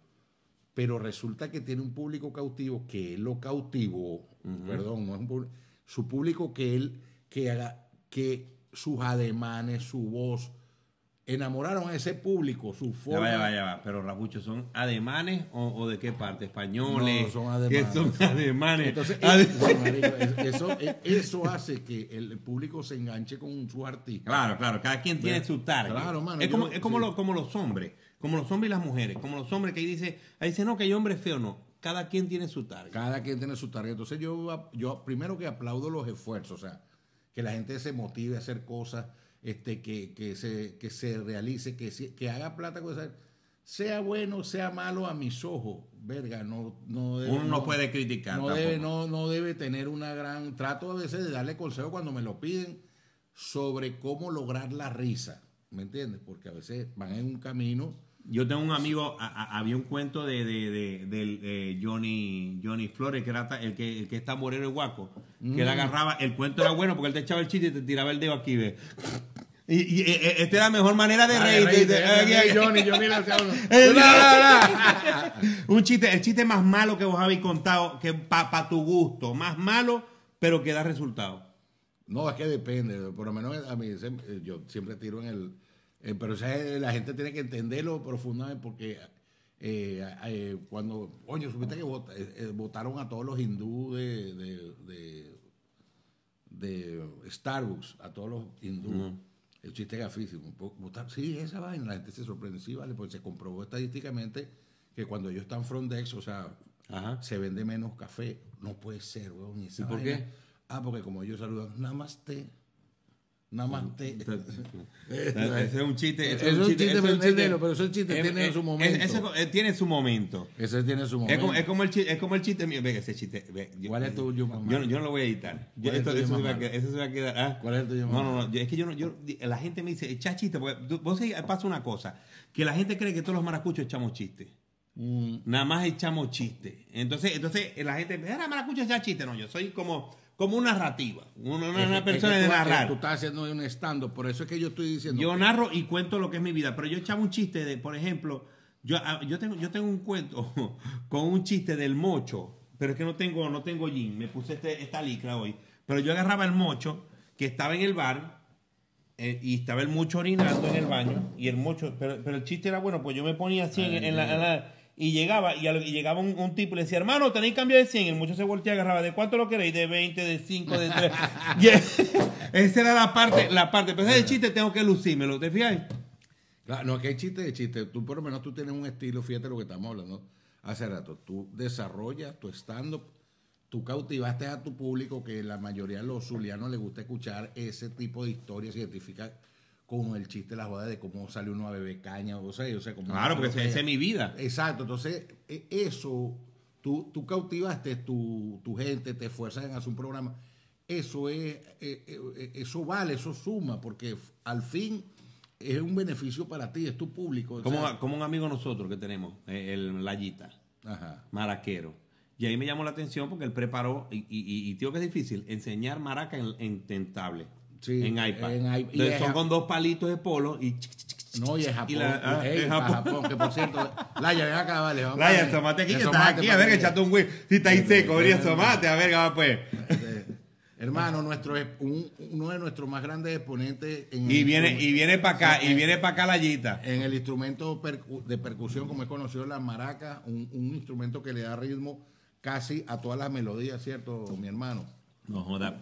pero resulta que tiene un público cautivo que él lo cautivó, perdón, no es un público, su público que él, que haga, que sus ademanes, su voz, enamoraron a ese público, su forma. ya va, ya va. Pero Rabucho, ¿son ademanes o, o de qué parte? ¿Españoles? No, son ademanes. ¿Qué son ademanes? Entonces, Ade- es- bueno, marico, es- eso, es- eso hace que el público se enganche con su artista. Claro, claro, cada quien tiene Ve, su target. claro, mano, es como, yo- es como, sí. lo- como los hombres, como los hombres y las mujeres, como los hombres que ahí dice, ahí dice, no, que hay hombres feos, no. Cada quien tiene su target. Cada quien tiene su target. Entonces yo, yo primero que aplaudo los esfuerzos, o sea, que la gente se motive a hacer cosas, este, que, que, se, que se realice, que, que haga plata con esa- Sea bueno, sea malo a mis ojos, verga, no, no debe- Uno no puede criticar No debe, no, no debe tener una gran... Trato a veces de darle consejo cuando me lo piden sobre cómo lograr la risa, ¿me entiendes? Porque a veces van en un camino... Yo tengo un amigo, a- a- había un cuento de, de, de- Johnny, Johnny Flores, que era el que, el que está moreno y guaco, que Mm. él agarraba, el cuento era bueno porque él te echaba el chiste y te tiraba el dedo aquí, ve. Y, y, eh, esta era la mejor manera de Ay, reírte. Johnny, Johnny le un chiste, el chiste más malo que vos habéis contado, que para tu gusto, más malo, pero que da resultado. No, es que depende. Por lo menos a mí, yo siempre tiro en el. Eh, pero o sea, la gente tiene que entenderlo profundamente porque eh, eh, cuando. Coño, supiste que vot- votaron a todos los hindú de, de, de, de Starbucks, a todos los hindú. El chiste es gafísimo. Votar, sí, esa vaina, la gente se sorprende. Sí, vale, pues se comprobó estadísticamente que cuando ellos están frontex, o sea, Ajá. se vende menos café. No puede ser, weón. ¿Y, esa ¿Y por vaina? qué? Ah, porque como ellos saludan, namaste. Namaste. Ese es un chiste. ese Es un chiste, ese es un chiste. pero ese chiste tiene eh, su momento. ese- eh, tiene su momento. Ese tiene su Es momento. como, es como el chiste, es como el chiste mío. Venga, ese chiste. ve, yo- ¿Cuál es mamá? Yo, no- yo no lo voy a editar. Yo- ¿Cuál es esto- eso, se va a quedar, eso se va a quedar. ah. ¿Cuál es el tuyo, No, no, no. yo- es que yo no. Yo, la gente me dice, echa chiste. Porque tú- vos pasa una cosa. Que la gente cree que todos los maracuchos echamos chistes. Mm, Nada más echamos chistes. Entonces, entonces la gente, era maracucho echar chiste. No, yo soy como, como una narrativa. Una, una- es una persona es que de tú- narrar. Tú estás haciendo un stand por eso es que yo estoy diciendo. Yo que- narro y cuento lo que es mi vida, pero yo echaba un chiste de, por ejemplo, yo, ah, yo, tengo, yo tengo un cuento con un chiste del mocho, pero es que no tengo, no tengo jean, me puse este, esta licra hoy, pero yo agarraba el mocho que estaba en el bar eh, y estaba el mocho orinando en el baño y el mocho, pero, pero el chiste era bueno, pues yo me ponía así en, en la, en la- y llegaba y, llegaba un, un tipo y le decía, hermano, tenéis cambio de 100, el mocho se volteaba y agarraba, ¿de cuánto lo queréis? De 20, de 5, de 3. Y esa era la parte, la parte, pero ese chiste tengo que lucírmelo, ¿te fijas? Claro, no, que hay chiste de chiste. Tú por lo menos tú tienes un estilo, fíjate lo que estamos hablando hace rato. Tú desarrollas tu stand-up, tú cautivaste a tu público que la mayoría de los zulianos les gusta escuchar ese tipo de historias, se identifica con el chiste, la joda de cómo sale uno a beber caña, o sea, o sea como Claro, porque esa es mi vida. Exacto, entonces e- eso, tú, tú cautivaste tu, tu gente, te esfuerzas en hacer un programa, eso es, eh, eh, eso vale, eso suma, porque al fin es un beneficio para ti, es tu público. Como, sea, como un amigo nosotros que tenemos, el Layita, ajá. maraquero. Y ahí me llamó la atención porque él preparó, y, y, y tío que es difícil, enseñar maraca en, en, en tablet, Sí, en iPad. en Entonces son con dos palitos de polo y... No, y es Japón. Y la- ah, es Japón. Japón. que por cierto, Laya, ven acá, vale. vamos Laya, asomate aquí, que estás tomate aquí, a ver, echate un güey. Si está ahí seco, venía asomate, a ver, va pues. Eh, Hermano, nuestro, un- uno de nuestros más grandes exponentes en Y el viene, y viene para acá, y en- viene para acá Layita. En el instrumento percu- de percusión, como es conocido la maraca, un, un instrumento que le da ritmo casi a todas las melodías, ¿cierto, mi hermano? No joda.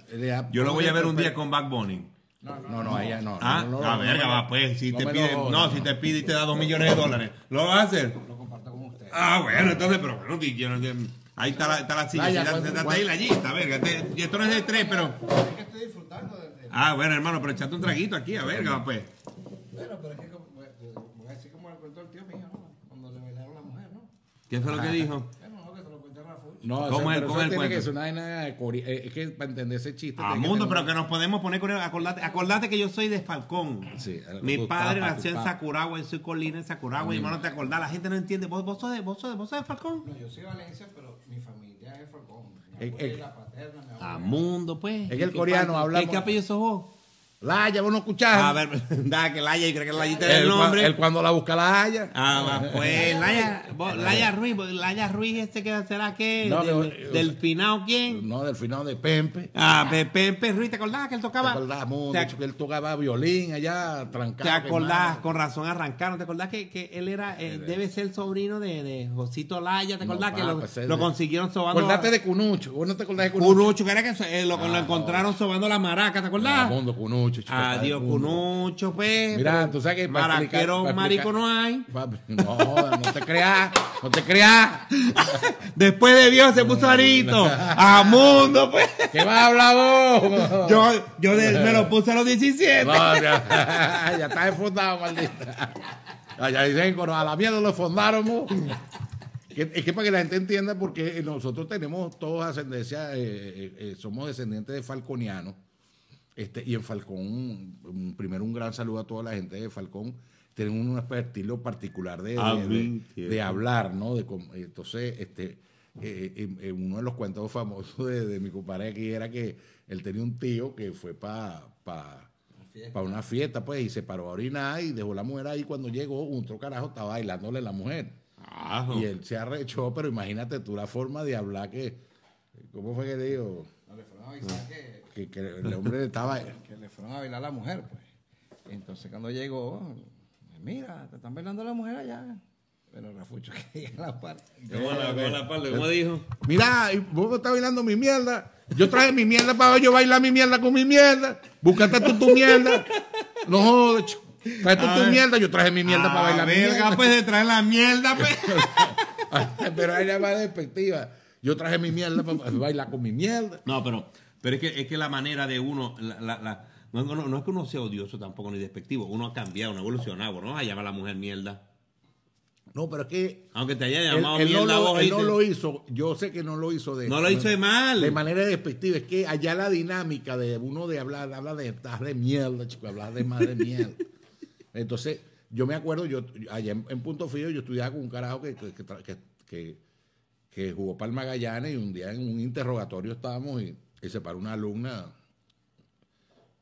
Yo lo voy a ver un día con Back Bunny. No, no, ella no. Ah, no, no, a no, verga, no, va, no, pues, si no te pide, no, si te pide y te da dos millones de dólares, ¿lo vas a hacer? Lo comparto con usted. Ah, bueno, entonces, pero bueno, no- ahí está la, está la silla, Vaya, siéntate- ¿cuánto- siéntate ahí la lista, verga, y esto no es de tres, pero, Es que estoy disfrutando de, ah, bueno, hermano, pero echate un traguito aquí, a verga, va, pues. Bueno, pero es que voy a decir como le contó el tío mío, ¿no? Cuando le bailaron a la mujer, ¿no? ¿Qué fue lo que dijo? Bueno, no, que te lo cuente Rafa. No, ¿Cómo o sea, es- pero cómo eso es el tiene cuento? que ser una vaina core- eh, Es que para entender ese chiste. Ah, que mundo, tener pero que nos podemos poner él, acordate, acordate que yo soy de Falcón. Sí, Mi padre nació en. Sakuragua, yo soy colina en Sakuragua, y hermano, te acordás, la gente no entiende, vos, vos sos de, vos sos de, vos sos de Falcón. No, yo soy de Valencia, pero mi familia es Falcón. Mi Eh, eh. la paterna, mi A abuela. mundo, pues. Es que el ¿Qué coreano habla ¿Qué, mo- qué apellido sos vos? Laya, vos no escuchás. A ver, da que Laya y cree que Layita es él, el nombre. él cuando la busca la haya. Ah, pues Laya, vos- Laya Ruiz, Laya Ruiz, este que será que No, del, que- del finado quién? No, del final de Pempe. Ah, Pepe, Pepe Ruiz, ¿te acordás que él ¿Te tocaba? acordás, mundo? ¿Te, que él tocaba violín allá, trancado. te acordás? Con razón arrancaron. ¿Te acordás que, que él era, eh, debe ser el sobrino de, de Josito Laya? ¿Te No, acordás que lo, pues, es lo de- consiguieron sobando? Acordate de Cunucho. ¿Vos no te acordás de Cunucho? Cunucho, que era que eh, lo, lo Ah, encontraron sobando la maraca, ¿te acordás? mundo, Cunucho. chico, Adiós. Cunucho, pues. Mira, tú sabes que para explicar- Maraquero, para marico explicar- no hay. No, no te creas, no te creas. Después de Dios se puso arito. A mundo, pues. ¿Qué vas a hablar vos? Yo, yo de- me lo puse a los 17. No, ya, ya está enfundado, maldita. Ya dicen, "Cono, a la mierda lo fundaron. mo". Es que para que la gente entienda, porque nosotros tenemos todos ascendencia, eh, eh, eh, somos descendientes de falconianos. Este, y en Falcón, primero un gran saludo a toda la gente de Falcón. Tienen un estilo particular de, de- Ah, de- de hablar, ¿no? De entonces, este, eh, uno de los cuentos famosos de, de mi compadre aquí era que él tenía un tío que fue para para una fiesta, pues, y se paró a orinar y dejó la mujer ahí. Cuando llegó, un otro carajo estaba bailándole la mujer. Y él se arrechó, pero imagínate tú la forma de hablar que. ¿Cómo fue que dijo? No, le fueron a avisar que, Que, que el hombre estaba. que le fueron a bailar a la mujer, pues. Entonces cuando llegó, mira, te están bailando la mujer allá. Pero Rafucho que llega a la parte. ¿Cómo la, cómo la parte? ¿Cómo dijo? Mira, vos estás bailando mi mierda. Yo traje mi mierda para yo bailar mi mierda con mi mierda. Búscate tú tu mierda. No jodas, chico. Trae tú A tu mierda. Yo traje mi mierda para bailar mi verga, mierda. pues de traer la mierda, pues. Pero ella va despectiva. Yo traje mi mierda para bailar con mi mierda. No, pero, pero es, que, es que la manera de uno, la, la- la- no, no- no es que uno sea odioso tampoco ni despectivo, uno ha cambiado, uno ha evolucionado, no a llamar a la mujer mierda. No, pero es que Aunque te haya él, llamado él no mierda lo, vos, él no lo hizo. Yo sé que no lo hizo de No lo hizo de mal. de manera despectiva. Es que allá la dinámica de uno de hablar, habla de estás de mierda, chico, hablar de más de mierda. Entonces, yo me acuerdo, yo allá en, en Punto Fijo, yo estudiaba con un carajo que, que- que- que jugó para el Magallanes y un día en un interrogatorio estábamos y, y se paró una alumna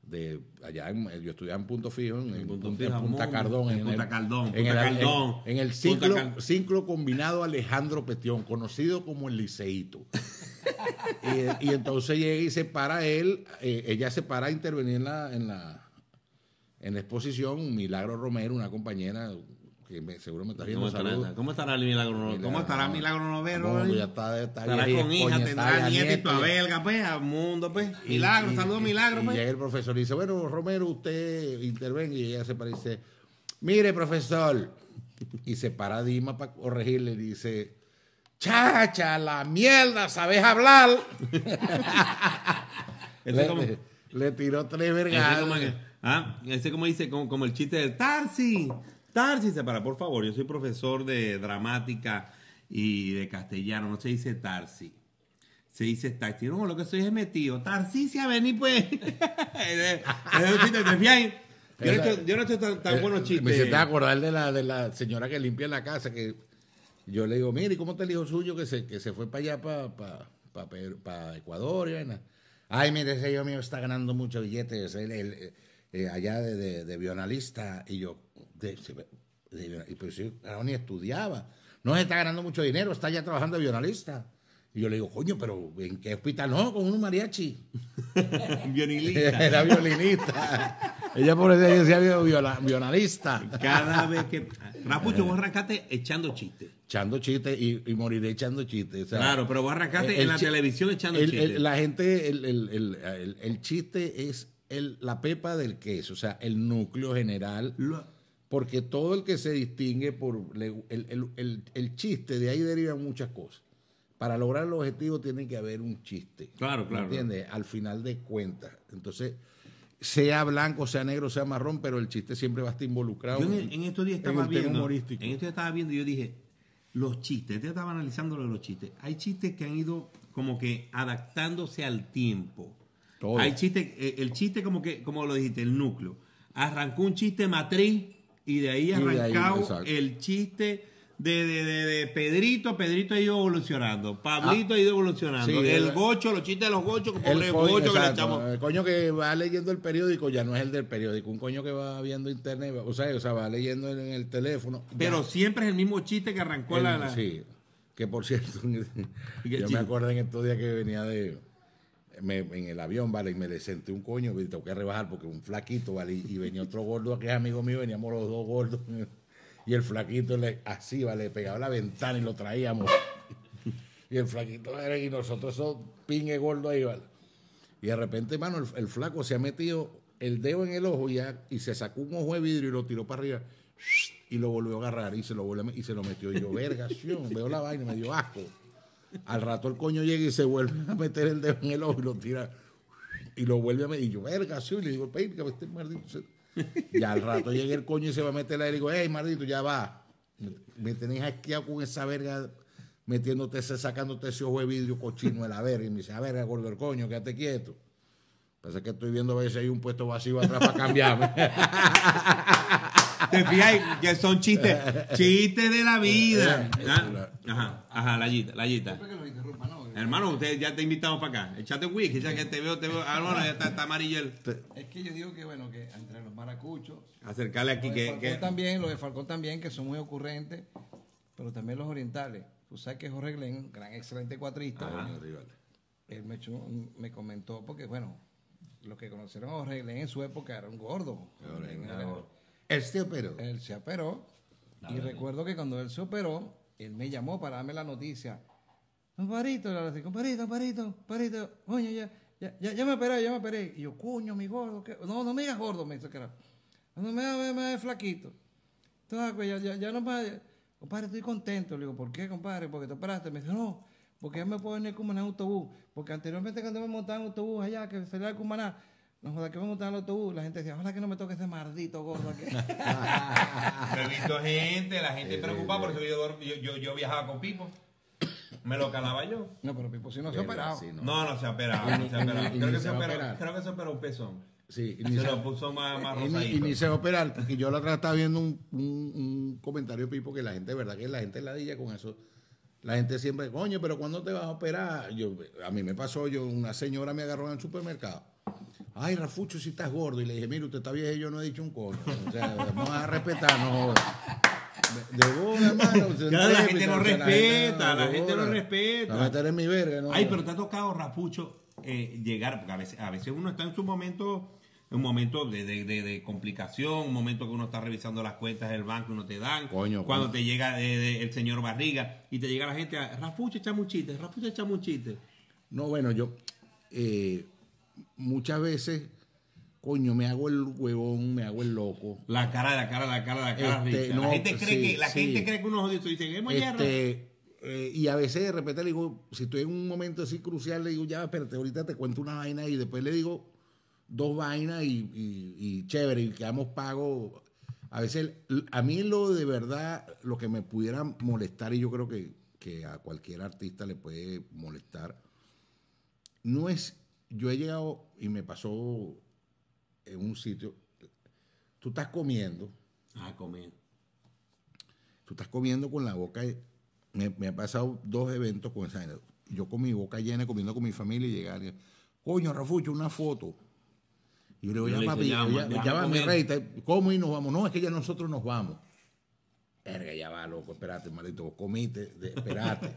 de allá, en- yo estudiaba en Punto Fijo, en, en Punto Punta, Fijo, en Punta Cardón. en Punta Cardón, en Punta el, Cardón, en- el ciclo, Cal- ciclo combinado Alejandro Petión, conocido como el Liceíto. y, y entonces llega y se para él, eh, ella se para a intervenir en la, en la, en la exposición, Milagro Romero, una compañera que me- seguro me está viendo ¿Cómo estará, saludos. ¿Cómo estará el milagro? Milagro, ¿Cómo estará. Milagro Novero? Eh? ya está, está Estará con hija, tendrá nieta y tu nieta, ya. belga, pues, a mundo, pues. Milagro, Y- saludos, y- milagro, y pues. llega el profesor y dice, bueno, Romero, usted intervenga. Y ella se para y dice, mire, profesor. Y se para Dima para corregirle y dice, chacha, la mierda, ¿sabes hablar? Ese como- le, tiró tres ese vergas. como que- ah, ese como dice, como, como el chiste de Tarsi. Tarsi, se para, por favor. Yo soy profesor de dramática y de castellano. No se dice Tarsi. Se dice Tarsi. No, lo que soy es metido. Tarsi, se a venir, pues. Chiste, ¿te ahí? Yo no estoy, yo no estoy tan, tan Eh, buenos Me chistes. hiciste acordar de la, de la señora que limpia la casa, que yo le digo, mire, ¿cómo está el hijo suyo que se, que se fue para allá, para Ecuador? Y vaina? Ay, mire, ese hijo mío está ganando muchos billetes, él, él, eh, allá de, de. Y yo, de, de- de- y pues sí, claro, ni estudiaba. No se está ganando mucho dinero, está ya trabajando de bionalista. Y yo le digo, coño, pero ¿en qué hospital? No, con un mariachi. Violinista. Era violinista. Ella por eso decía viola- vionalista. Cada vez que. Rapucho, vos arrancaste echando chistes. echando chistes y, y moriré echando chistes. o sea, Claro, pero vos arrancaste el en la televisión echando chistes. la gente, el, el- el- chiste es la pepa del queso, o sea, el núcleo general, Lo- porque todo el que se distingue por el, el- el- el chiste, de ahí derivan muchas cosas. Para lograr el objetivo tiene que haber un chiste. Claro, claro, ¿Entiendes? Al final de cuentas. Entonces, sea blanco, sea negro, sea marrón, pero el chiste siempre va a estar involucrado. Yo en, en estos días en estaba tema viendo. humorístico. En estos días estaba viendo y yo dije, los chistes, yo estaba analizando los chistes. Hay chistes que han ido como que adaptándose al tiempo. Todo. Hay chistes, eh, el chiste como que, como lo dijiste, el núcleo. Arrancó un chiste matriz y de ahí arrancado el chiste de, de, de, de Pedrito. Pedrito ha ido evolucionando. Pablito ha ido evolucionando. sí, el el- gocho, los chistes de los gochos, El coño, gocho que le echamos. el coño que va leyendo el periódico ya no es el del periódico, un coño que va viendo internet, o sea, o sea va leyendo en el teléfono. ya. Pero siempre es el mismo chiste que arrancó El- la, la- Sí, que por cierto, yo chiste? me acuerdo en estos días que venía de me- en el avión, vale, y me le senté un coño y tengo que rebajar porque un flaquito, vale, y, venía otro gordo que es amigo mío, veníamos los dos gordos, y el flaquito le, así, vale, pegaba la ventana y lo traíamos. Y el flaquito y nosotros esos pingue gordos ahí, vale. Y de repente, mano, el, el flaco se ha metido el dedo en el ojo y, ya- y se sacó un ojo de vidrio y lo tiró para arriba y lo volvió a agarrar y se lo, volvió me- y se lo metió. Y yo, vergación, veo la vaina, me dio asco. Al rato el coño llega y se vuelve a meter el dedo en el ojo y lo tira y lo vuelve a meter. Y yo, vergación, y le digo, que este maldito. se-". Y al rato llega el coño y se va a meter la y digo, hey, maldito, ya va. Me, tenéis asqueado con esa verga metiéndote ese, sacándote ese ojo de vidrio cochino de la verga. Y me dice, a ver, gordo el coño, quédate quieto. Pasa que estoy viendo a ver si hay un puesto vacío atrás para cambiarme. Te fijas que son chistes, chistes de la vida. Eh, ¿Ah? Ajá, ajá, la yita, la yita. Siempre que lo interrumpa, ¿no? Hermano, usted ya te invitamos para acá. Echate whisky, ya que te veo, te veo. Ah, no, no, ya está, está amarillo. el- Es que yo digo que, bueno, que entre los maracuchos, Acercarle aquí que. Que- también, los de Falcón también, que son muy ocurrentes, pero también los orientales. Tú sabes que Jorge Glenn, gran excelente cuatrista, él me, echó me comentó, porque bueno, los que conocieron a Jorge Glenn en su época era un gordo. Él Este pero Él se operó. y recuerdo que cuando él se operó, él me llamó para darme la noticia. Comparito, le dije, comparito, comparito, comparito, coño, ya, ya, ya, ya me operé, ya me operé. Y yo, coño, mi gordo, ¿qué? no, no me digas gordo, me dice que era. No me me, me, me flaquito. Entonces, pues, ya, ya, ya no más, compadre, estoy contento. Le digo, ¿por qué, compadre? Porque te operaste. Me dice, no, porque ya me puedo venir como en autobús. Porque anteriormente cuando me montaba en autobús allá, que salía de Cumaná, no joda que me en el autobús, la gente decía, ojalá que no me toque ese maldito gordo aquí. Yo he visto gente, la gente preocupada, por eso yo, yo, yo, yo viajaba con Pipo. Me lo calaba yo. No, pero Pipo sí no se ha operado. sí, no. No, no se ha operado, no se ha operado. Creo que se operó, creo que se operó un pezón. Sí, y Se ni, se, lo puso más, más y y ni se va a operar. Y yo la otra estaba viendo un, un- un comentario, Pipo, que la gente, de verdad, que la gente ladilla con eso. La gente siempre, coño, pero ¿cuándo te vas a operar? Yo, a mí me pasó, yo, una señora me agarró en el supermercado. Ay, Rafucho, si estás gordo. Y le dije, mire, usted está viejo y yo no he dicho un coño. O sea, vamos a respetarnos. De, de bola, hermano. Claro, la gente no respeta, la gente lo respeta. No meter en mi verga, ¿no? Ay, pero te ha tocado, Rapucho, eh, llegar, porque a veces, a veces uno está en su momento, un momento de, de- de- de complicación, un momento que uno está revisando las cuentas del banco y no te dan. Coño, cuando coño. te llega eh, el señor Barriga y te llega la gente, a, Rapucho, echame un chiste, Rapucho, echame un chiste. No, bueno, yo eh, muchas veces, coño, me hago el huevón, me hago el loco. La cara, la cara, la cara, la cara Este, no, la gente cree sí, que, la sí. gente cree que uno jodido dice, es moñerra. Este, eh, y a veces de repente le digo, si estoy en un momento así crucial, le digo, ya, espérate, ahorita te cuento una vaina y después le digo dos vainas y, y- y chévere, y quedamos pagos. A veces, a mí lo de verdad, lo que me pudiera molestar, y yo creo que, que a cualquier artista le puede molestar, no es, yo he llegado y me pasó en un sitio, tú estás comiendo, Ah, comer. tú estás comiendo con la boca. Me, me ha pasado dos eventos con esa. Yo con mi boca llena, comiendo con mi familia y llegar. y, Coño, Rafucho, una foto. Y yo le digo, ya papi, ya, ya, ya, déjame ya va mi rey, ¿cómo y nos vamos? No, es que ya nosotros nos vamos. Verga, ya va, loco, espérate, maldito, vos comiste, de- espérate,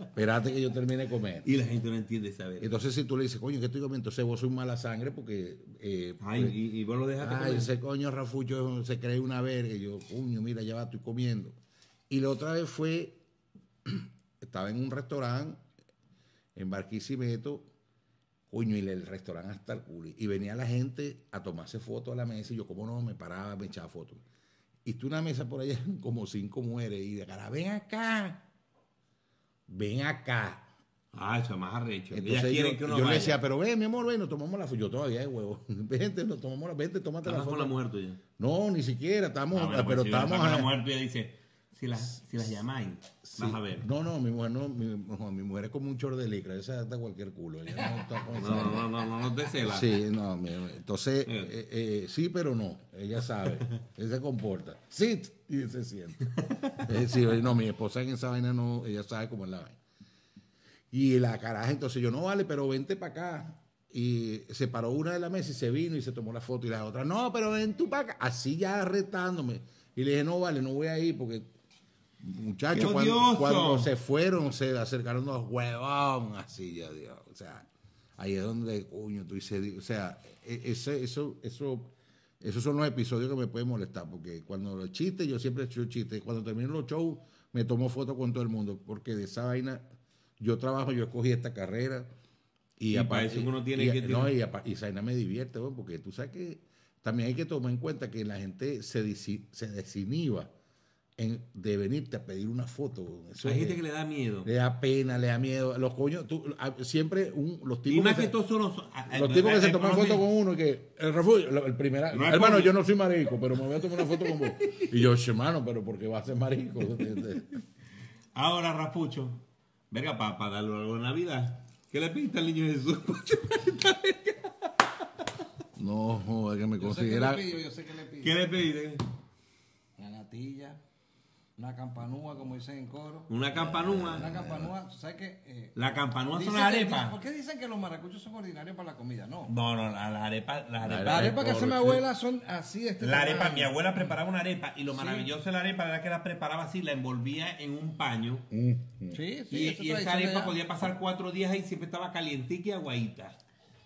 espérate que yo termine de comer. Y la gente no entiende saber. Entonces, si tú le dices, coño, ¿qué estoy comiendo? Entonces vos sois mala sangre porque. eh, Ay, pues, y, y vos lo dejaste Ay, comer. ese coño Rafucho se cree una verga. Y yo, coño, mira, ya va, estoy comiendo. Y la otra vez fue, estaba en un restaurante en Barquisimeto, coño, y el restaurante hasta el culo. Y venía la gente a tomarse fotos a la mesa y yo, como no, me paraba, me echaba fotos. Y tú una mesa por allá, como cinco mujeres, y de cara, ven acá, ven acá. Ah, eso es más arrecho. Ellas Entonces yo, quieren que uno yo le decía, pero ven, mi amor, ven, nos tomamos la foto. Yo todavía, huevo. Vente, nos tomamos la, vente, tómate la foto. con la mujer tuya. No, ni siquiera, estamos, Ah, bueno, pero pues si estamos. con la mujer tuya dice, si las, si las llamáis, sí. vas a ver. No, no, mi mujer no, mi, no, mi mujer es como un chor de licra, esa está cualquier culo. ella no está con esa- No, no, no, no, no te celas. Sí, no, mi- entonces, Eh. eh, eh, sí, pero no, ella sabe, ella se comporta. Sí, y se siente. Eh, sí, no, mi esposa en esa vaina no, ella sabe cómo es la vaina. Y la caraja, entonces yo, no vale, pero vente para acá. Y se paró una de la mesa y se vino y se tomó la foto. Y la otra, no, pero ven tú para acá. Así ya retándome. Y le dije, no vale, no voy a ir porque, ¡Qué muchachos, cuando, se fueron, se acercaron los huevón, así ya, Dios. O sea, ahí es donde, coño, tú dices, o sea, e- ese, eso, eso, esos son los episodios que me pueden molestar, porque cuando los chistes, yo siempre he hecho chistes, cuando termino los shows, me tomo fotos con todo el mundo, porque de esa vaina, yo trabajo, yo escogí esta carrera. Y para eso uno tiene y- que No, tener- y, y esa vaina me divierte, porque tú sabes que también hay que tomar en cuenta que la gente se, se desinhiba en, de venirte a pedir una foto. Eso Hay es- gente que le da miedo. le da pena, le da miedo. Los coños, tú, a- siempre un- los tipos Y más que que todos son los... a- los tipos que se toman a- foto con uno y que el refugio, el primer, No hermano, yo no soy marico, pero me voy a tomar una foto con vos. Y yo, hermano, pero porque va a ser marico. Ahora, Rapucho, verga, para darle algo de Navidad. ¿Qué le pediste al niño Jesús? No, joder, que me Yo sé que le considera. pidió, yo sé que le pidió. ¿Qué le pediste? Una natilla, una campanúa, como dicen en coro. Una Una campanúa. campanúa, ¿tú ¿sabes qué? Eh, La campanúa son las que- arepas. ¿Por qué dicen que los maracuchos son ordinarios para la comida? No. No, no, la, la arepa, la arepa. Las arepas que hace mi abuela son así este La arepa, mi abuela preparaba una arepa y lo maravilloso de la arepa era que la preparaba así, la envolvía en un paño Mm. Sí, sí. y, esa arepa podía pasar cuatro días y siempre estaba calientica y aguadita.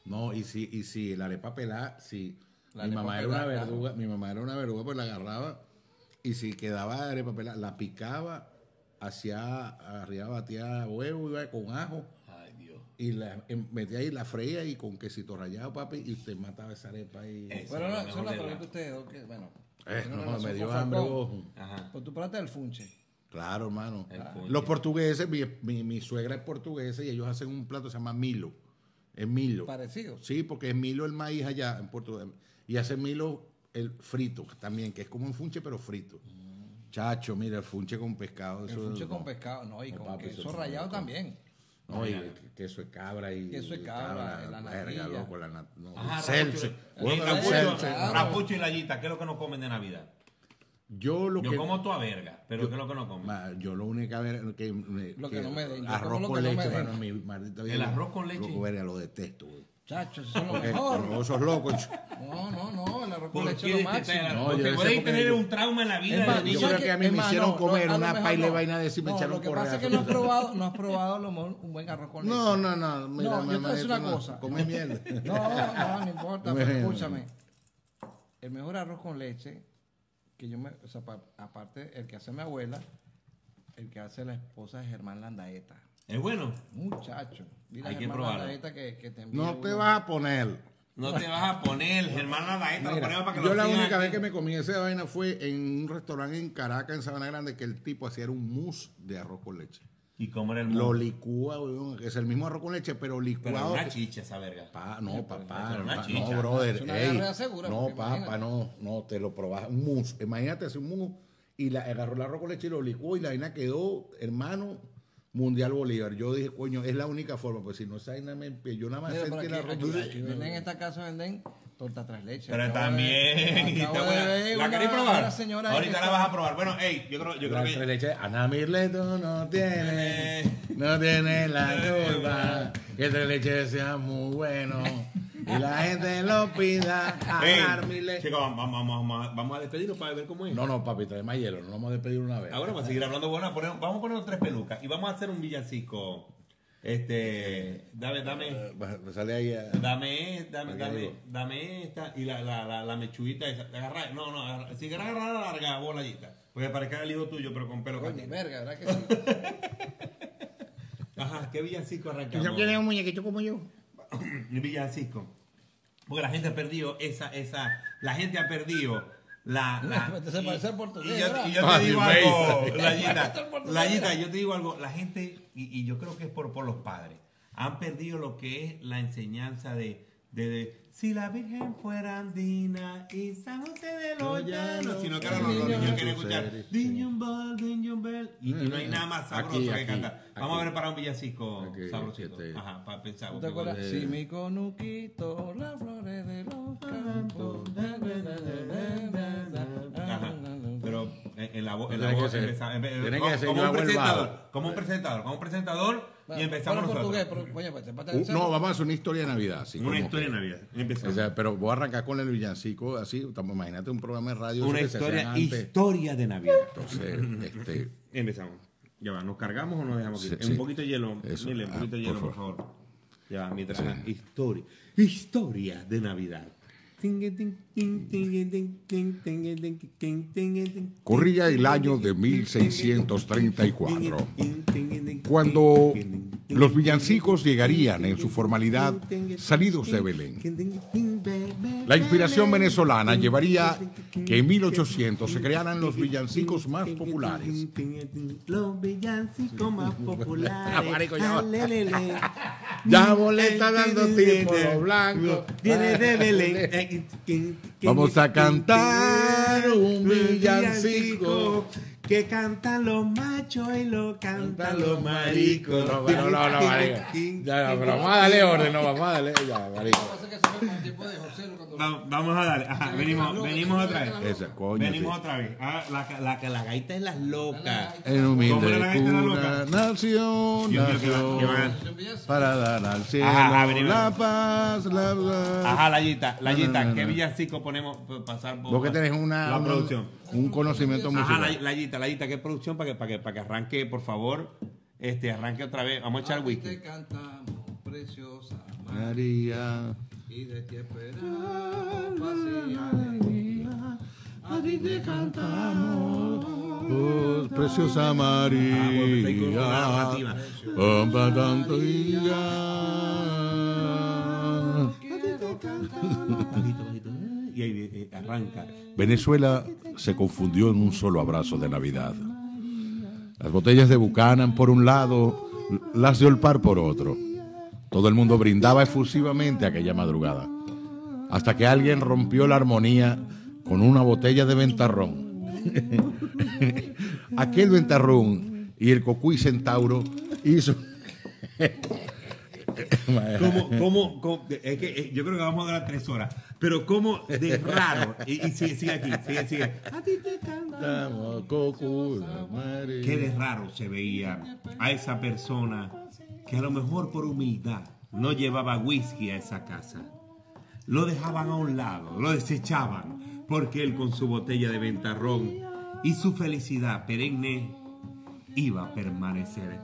No, y si, y si la arepa pelada, si La mi mamá era una verduga, mi mamá era una verduga, pues la agarraba y si quedaba arepa pelada, la picaba, hacía, arriba batía huevo, iba con ajo Ay, Dios. y la em- metía ahí, la freía y con quesito rallado, papi, y usted mataba esa arepa ahí. Bueno, no, eso es la de pregunta ustedes dos que, bueno. Eh, no, me dio hambre. Pues tú plata del funche. Claro, hermano. El. Los portugueses, mi, mi- mi suegra es portuguesa y ellos hacen un plato que se llama Milo. Es Milo. Parecido. Sí, porque es Milo el maíz allá en Portugal. Y hacen Milo el frito también, que es como un funche pero frito. Chacho, mira, el funche con pescado. El eso- funche con pescado, no, y No, con papi, queso rallado loco. también. No, y queso de cabra y. Queso de y cabra, la verga, natilla. loco, la nat- no, Ajá. Rapucho, el y Layita, ¿qué es lo que no comen de Navidad? Yo lo Yo que. como toda verga, pero ¿qué es lo que no comen? Ma, yo lo único que, que, Lo que no me den, arroz como con no leche, mi maldita El vida. arroz con leche. Loco, verga, lo detesto, güey. Chacho, eso es lo mejor. como esos locos. No, no, no, el arroz con ¿Por leche qué es lo máximo. la- No, Porque yo tener un trauma en la vida más, niño. yo ¿sabes creo que a mí me hicieron no, comer no, una paila de no. vaina de decir, me No, echaron Lo que correa. pasa es que no has probado, no has probado lo mejor un buen arroz con leche. No, no, no. Mira, No, yo te voy una no, cosa. Come mierda. No, no, no importa, pero escúchame. El mejor arroz con leche, que yo me, o sea, pa- aparte, el que hace mi abuela, el que hace la esposa de Germán Landaeta. Es bueno. Muchacho. Dile a Hay que Germán probarlo. Landaeta que, que te envíe No te uno. vas a poner. No te vas a poner, Germán Ladaeta, lo Mira, ponemos para que yo lo la sigan única aquí. vez que me comí esa vaina fue en un restaurante en Caracas, en Sabana Grande, que el tipo hacía era un mousse de arroz con leche. Y comer el Lo mundo. licúa, weón, que es el mismo arroz con leche, pero Pero licuado. una chicha esa verga. Pa- no, papá, una no, chicha. no, brother. Es una ey, diarrea segura, no, porque papá, imagínate. no, no, te lo probas. Un mousse. Imagínate hacer un mousse y la, agarró el arroz con leche y lo licuó y la vaina quedó, hermano, Mundial Bolívar. Yo dije, coño, es la única forma, pues si no esa vaina me yo nada más Mira, aquí, el arroz aquí- leche. en esta casa, venden torta tres leches. Pero Acabo de- también. y acabo te voy a- de ver ¿La queréis probar? señora ahí Ahorita la está- vas a probar. Bueno, hey, yo creo, yo creo La que. tres leches, Ana Mirleto no tiene, no tiene la culpa que el tres leches sea muy bueno y la gente lo pida. Ana Mirleto. chicos, vamos, vamos, vamos, vamos a despedirnos para ver cómo es. No, no, papi, trae más hielo, no vamos a despedir una vez. Ahora vamos a seguir hablando. Bueno, vamos a poner tres pelucas y vamos a hacer un villancico. Este, dame, dame, Me sale ahí. eh, dame, dame, dame, dame esta y la, la, la, la mechuita esa. Agarra, no, no, agarra, si quieres agarrar la larga bolayita, porque parezca el hijo tuyo, pero con pelo Coño, verga, ¿verdad que sí? Ajá, ¿qué villancico ¿Tú arrancamos? no quieres un muñequito como yo? Villancico. Porque la gente ha perdido esa, esa, la gente ha perdido la, la y- parece portugués, y yo, ¿verdad? y yo te digo algo. Layita, Layita, yo te digo algo, la gente, y, y yo creo que es por, por los padres, han perdido lo que es la enseñanza de, de, de, si la Virgen fuera andina y San José de los llanos, sino que ahora los, los niños quieren escuchar Dinjun Bell, Dinjun Bell, y, no hay nada más sabroso Aquí, que aquí, cantar. Vamos aquí. a ver para un villancico Aquí, sabrosito. este. Ajá, para pensar. ¿No te acuerdas? Si mi conuquito, las flores de los campos. En, la voz, en la tiene como, un presentador, como un presentador, como un presentador y empezamos portugués, pero, pues, Uh, no, vamos a hacer una historia de Navidad. Así Una como historia que- de Navidad. O Empezamos. sea, pero voy a arrancar con el villancico, así, imagínate un programa de radio. Una historia, historia de Navidad. Entonces, este, Empezamos. Ya va, ¿nos cargamos o nos dejamos aquí? Sí, un sí. poquito de hielo. Eso. Mile, un Ah, poquito de por hielo, por favor. favor. Ya va, mientras. Sí. Historia. Historia de Navidad. Corría el año de 1634, cuando los villancicos llegarían en su formalidad salidos de Belén. La inspiración venezolana llevaría que en 1800 se crearan los villancicos más populares. Los villancicos más populares. Ya boleta dando tiempo blanco. Viene de Belén. Vamos a cantar un villancico. Que cantan los machos y lo cantan los maricos. No, no, no, no, marico. Ya, no, pero vamos a darle orden, no, vamos a darle, ya, marico. Vamos a darle. Ajá, venimos, venimos otra vez. Esa, coño. Venimos sí. otra vez. Ah, la, la, la, la gaita es las locas. En ¿Cómo humilde la gaita cuna loca? nació, Dios mío, que va- que va- nació para dar al cielo Ajá, ajá, venimos. la paz, la paz. Ajá, Layita, Layita, ¿qué villancico ponemos por pasar por Vos que tenés una, la una- producción? un conocimiento Ajá, musical. Lay- Layita, Layita, ¿qué producción para que, para que, para que arranque, por favor? Este, arranque otra vez. Vamos a echar A ti whisky. Te cantamos, preciosa María, María, y de ti esperamos. A ti te cantamos. oh, preciosa Ah, bueno, con María. Pampa tanto día. Y ahí eh, arranca. Venezuela se confundió en un solo abrazo de Navidad. Las botellas de Buchanan por un lado, las de Olpar por otro. Todo el mundo brindaba efusivamente aquella madrugada, hasta que alguien rompió la armonía con una botella de ventarrón. Aquel ventarrón y el cocuy centauro hizo... ¿Cómo, cómo, cómo- es que eh, yo creo que vamos a durar tres horas. Pero cómo de raro. Y, y sigue, sigue aquí, sigue, sigue. A ti te canta. Qué de raro se veía a esa persona que a lo mejor por humildad no llevaba whisky a esa casa. Lo dejaban a un lado, lo desechaban, porque él con su botella de ventarrón y su felicidad perenne iba a permanecer.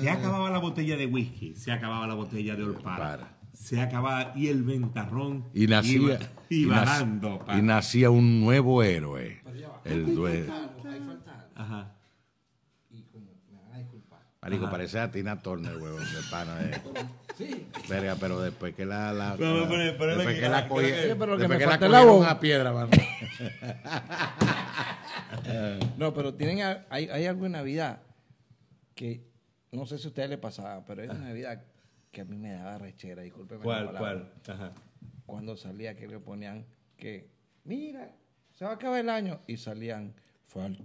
Se acababa la botella de whisky, se acababa la botella de Olpar. Se acababa y el ventarrón Y nacía, iba, y iba dando. y nacía un nuevo héroe. El due- Algo, Hay falta algo. Ajá. Y como, me van a disculpar. Marico, parece a Tina Turner, huevón, de pana. De... Sí. Verga, pero después que la, la, la- ponerle después que la cogi- creo que- pero lo que después me que la es la cogieron voz. a piedra, mano. No, pero tienen, hay, hay algo en Navidad que no sé si a ustedes les pasaba, pero hay una Navidad que a mí me daba rechera, discúlpeme. ¿Cuál, cuál? Ajá. Cuando salía que le ponían que, mira, se va a acabar el año y salían Falta.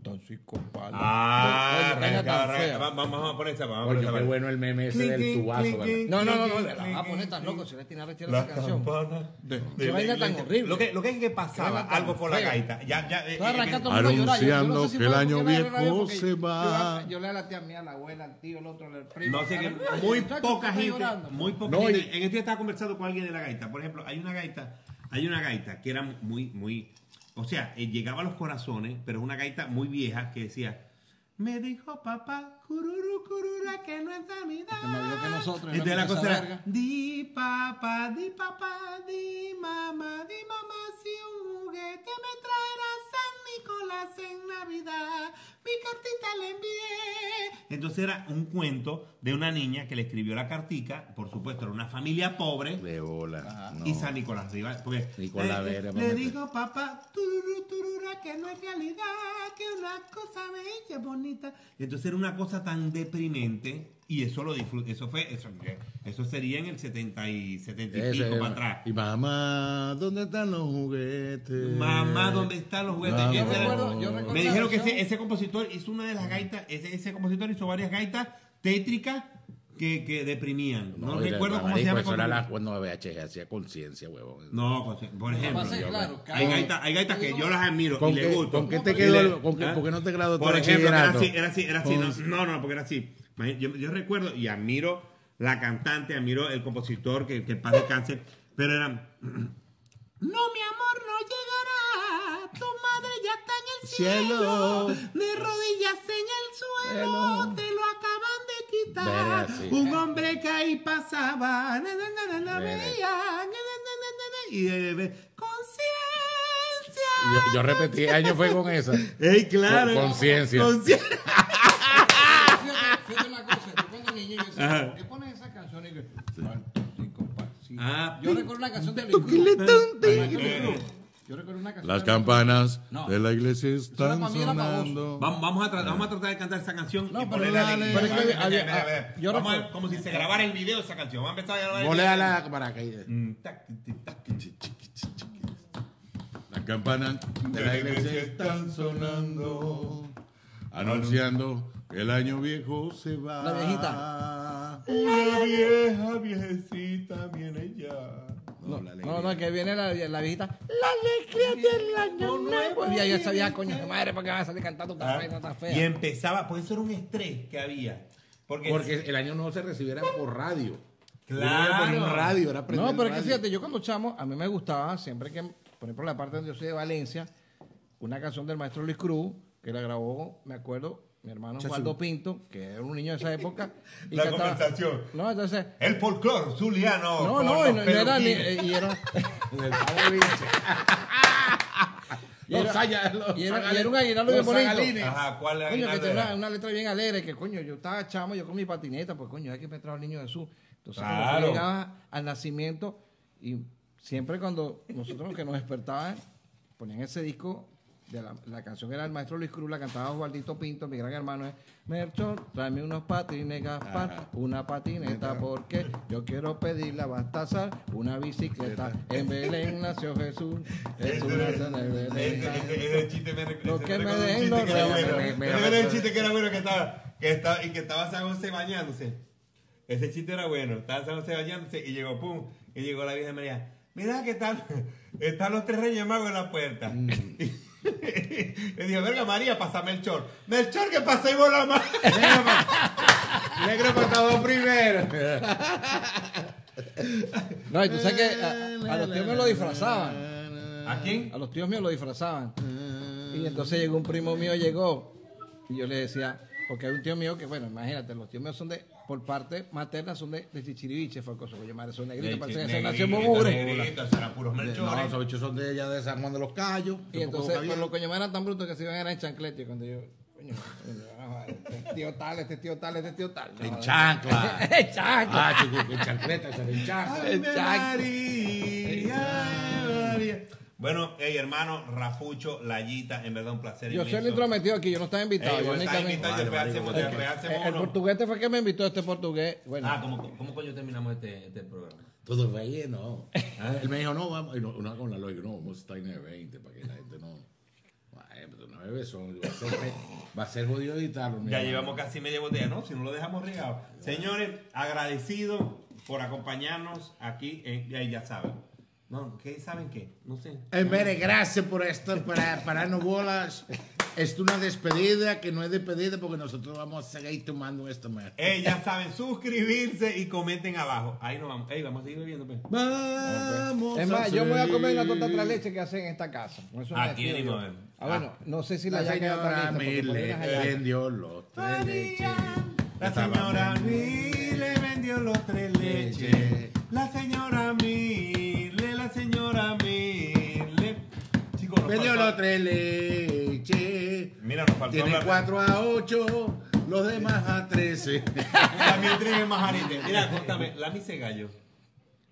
Ah, arranca, arranca. Va- Vamos a poner esa. Vamos a poner Coño, esa. qué bueno el meme ese Clink, del clink, tubazo. clink, ¿verdad? clink. No, no, no, no, Clink, la vas a poner tan loco si le tiene rechera La esa canción. campana De- de qué la vaina tan horrible. Lo que, lo que es que Qué pasaba vaina algo con la fea. gaita. Ya, ya, eh, Tú eh, arrancas eh, todo el mundo a llorar. Yo- yo Anunciando no sé si que el fue año porque la radio, viejo porque se va. Yo, yo le a la tía mía, a la abuela, al tío, el otro, al primo. No sé qué, muy muchacho, poca gente, llorando. muy poca No, gente. y- En este día estaba conversando con alguien de la gaita. Por ejemplo, hay una gaita, hay una gaita que era muy, muy, o sea, eh, llegaba a los corazones, pero una gaita muy vieja que decía, me dijo papá, cururu, curura, que no es Navidad. Que más que nosotros, Entonces la cosa era, di papá, di papá, di mamá, di mamá, si un juguete me traerá San Nicolás en Navidad, mi cartita le envié. Entonces era un cuento de una niña que le escribió la cartica, por supuesto, era una familia pobre. De bola. no. Y San Nicolás arriba, porque Nicolás eh, Vera, le dijo papá, tururu, turura, que no es realidad, que una cosa bella, bonita. Y entonces era una cosa tan deprimente y eso lo disfruté, eso fue, eso, eso sería en el 70 y 70 y pico era. para atrás. Y mamá, ¿dónde están los juguetes? Mamá, ¿dónde están los juguetes? Yo era- recuerdo- yo recuerdo me dijeron que ese, ese compositor hizo una de las gaitas, ese, ese compositor hizo varias gaitas tétricas que, que deprimían. No, de- recuerdo cómo se llama. Eso era la, cuando VHG hacía conciencia, huevón. No, por ejemplo. yo- claro, hay gaitas hay gaitas que yo las admiro ¿Con y qué- le gusto. con qué te quedó ¿Ah? por qué no te graduaste Por ejemplo, era así, era así, era así. No, no, no, porque era así. Yo, yo recuerdo y admiro la cantante, admiro el compositor, que, que paz descanse, pero eran... No, mi amor, no llegará. Tu madre ya está en el cielo. Cielo. De rodillas en el suelo. Cielo. Te lo acaban de quitar. Verga, sí. Un hombre que ahí pasaba. na, na, na, veía, Y de- conciencia. Yo, yo repetí, año fue con esa. ¡Ey, claro! Con- conciencia. Conciencia. Fíjate, fíjate una cosa, decía. ¿por qué pones esa canción? Y que, falta psicopata. Sí. Ah, yo recuerdo una canción de Luis Cruz. Yo recuerdo una canción Las campanas No. de la iglesia están sonando. Vamos, vamos, a vamos a tratar de cantar esa canción. No, y pero ponerla dale, pero es que yo Vamos a ver como si se grabara el video de esa canción. Vamos a empezar a grabar el Mole video. a la para que Mm. Las campanas de la iglesia están sonando, anunciando el año viejo se va. La viejita. Una vieja, viejecita viene ya. No, la No, no, alegría. que viene la, la viejita. La alegría del año nuevo. Y yo sabía, coño de madre, porque van a salir cantando tan Ah, fea, tan Y fea. empezaba, pues eso era un estrés que había. Porque, Porque el año nuevo se recibiera por radio. Claro. No un radio, era No, pero es que fíjate, yo cuando chamo, a mí me gustaba siempre que, por ejemplo, la parte donde yo soy de Valencia, una canción del maestro Luis Cruz, que la grabó, me acuerdo, mi hermano Chasu. Waldo Pinto, que era un niño de esa época. y La cantaba- conversación. No, entonces. el folclore zuliano. No, no, y no, no era ni. Y era, y Los era, los y era, y era un aguinaldo bien bonito. sagalines. Ajá, ¿cuál era? Coño, que tenía era? una, una letra bien alegre, que coño, yo estaba chamo, yo con mi patineta, pues coño, es que me trajo el niño Jesús. Entonces, Claro. yo llegaba al nacimiento, y siempre cuando nosotros que nos despertaban, ponían ese disco, de la, la canción era el maestro Luis Cruz, la cantaba Osvaldito Pinto, mi gran hermano es, Merchón, tráeme unos patines Gaspar, Ajá. una patineta, porque yo quiero pedirle a Baltasar una bicicleta. En Belén nació Jesús, Jesús nació en el Belén. Ese, chiste me Lo que me den los el chiste que era bueno que estaba, que estaba, y que estaba San José bañándose. Ese chiste era bueno. Estaba San José bañándose y llegó pum. Y llegó la Virgen María. Mira que están, están los tres reyes magos en la puerta. Le dijo, verga María, pásame el chor. Melchor, que pasé vos la mano. Negro pasado primero. No, y tú sabes que a, a los tíos me lo disfrazaban. ¿A quién? A los tíos míos lo disfrazaban. Y entonces llegó un primo mío, llegó, y yo le decía, porque hay un tío mío que, bueno, imagínate, los tíos míos son de, por parte materna, son de, de Chichiriviche, fue cosa, oye, madre, son negritos, parece que se nació en Negrito, Mogure. negrito, serán puros No, esos bichos son de ella de San Juan de los Cayos. Y entonces, pues, los coños eran tan brutos que se iban a ir en chanclete. Cuando yo, coño, este tío tal, este tío tal, este tío tal. En chancla. En chancla. Ah, chico, en chancleta, en chancla. Ay, Exacto. Bueno, hey, hermano, Rafucho, Layita, en verdad un placer. Yo soy el intrometido aquí, yo no estaba invitado. Ey, yo Vale, El portugués fue que me invitó este portugués. Bueno, Ah, ¿cómo, ¿cómo coño terminamos este, este programa? Todo bien, no. Él me dijo, no, vamos. Y no, una con la lógica, no, vamos a estar en el 20 para que la gente no. Bebes son. Va a ser, va a ser jodido editarlo. Ya llevamos casi media botella, ¿no? Si no lo dejamos regado. Señores, agradecido por acompañarnos aquí en, ya saben. No, ¿qué saben qué? No sé. Eh, mire, gracias por esto, para pararnos bolas. Es una despedida que no es despedida porque nosotros vamos a seguir tomando esto, man. Eh, ya saben, suscribirse y comenten abajo. Ahí nos vamos. Ey, vamos a seguir bebiendo, pues. Vamos. Es más, yo me voy a comer la torta seguir. tres leches que hacen en esta casa. Eso me Aquí yo. eh. Ah, bueno, no sé si la, La señora unas hallacas. vendió los tres leches. La señora Mile vendió los tres leches. La señora Vendió los tres leches. Mira, nos faltó Tiene hablar- 4 a 8, los demás a 13. La Mildred es majarite. Mira, contame, la mise gallo.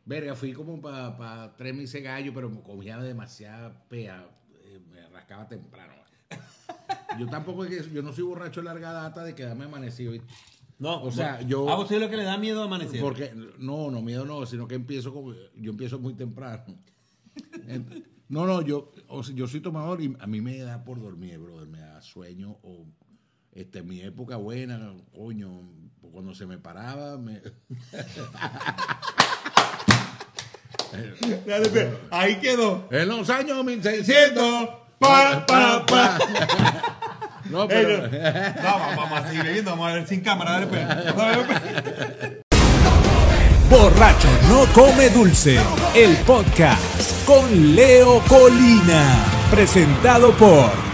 Verga, fui como para pa tres meses gallo, pero me comía demasiada pea. eh, me rascaba temprano. Yo tampoco es que yo no soy borracho de larga data de quedarme amanecido. ¿viste? No, O sea, yo- ¿A usted lo que le da miedo amanecer? Porque, no, no, miedo no, sino que empiezo como, yo empiezo muy temprano. No, no, yo, o sea, yo soy tomador y a mí me da por dormir, brother, me da sueño o este, mi época buena, coño, cuando se me paraba, me... Ahí quedó. En los años 1600. Pa, pa, pa. No, pero. no, vamos, a seguir bebiendo, vamos a ver sin cámara, dale pues. Dale, pues. Borracho no come dulce, el podcast con Leo Colina, presentado por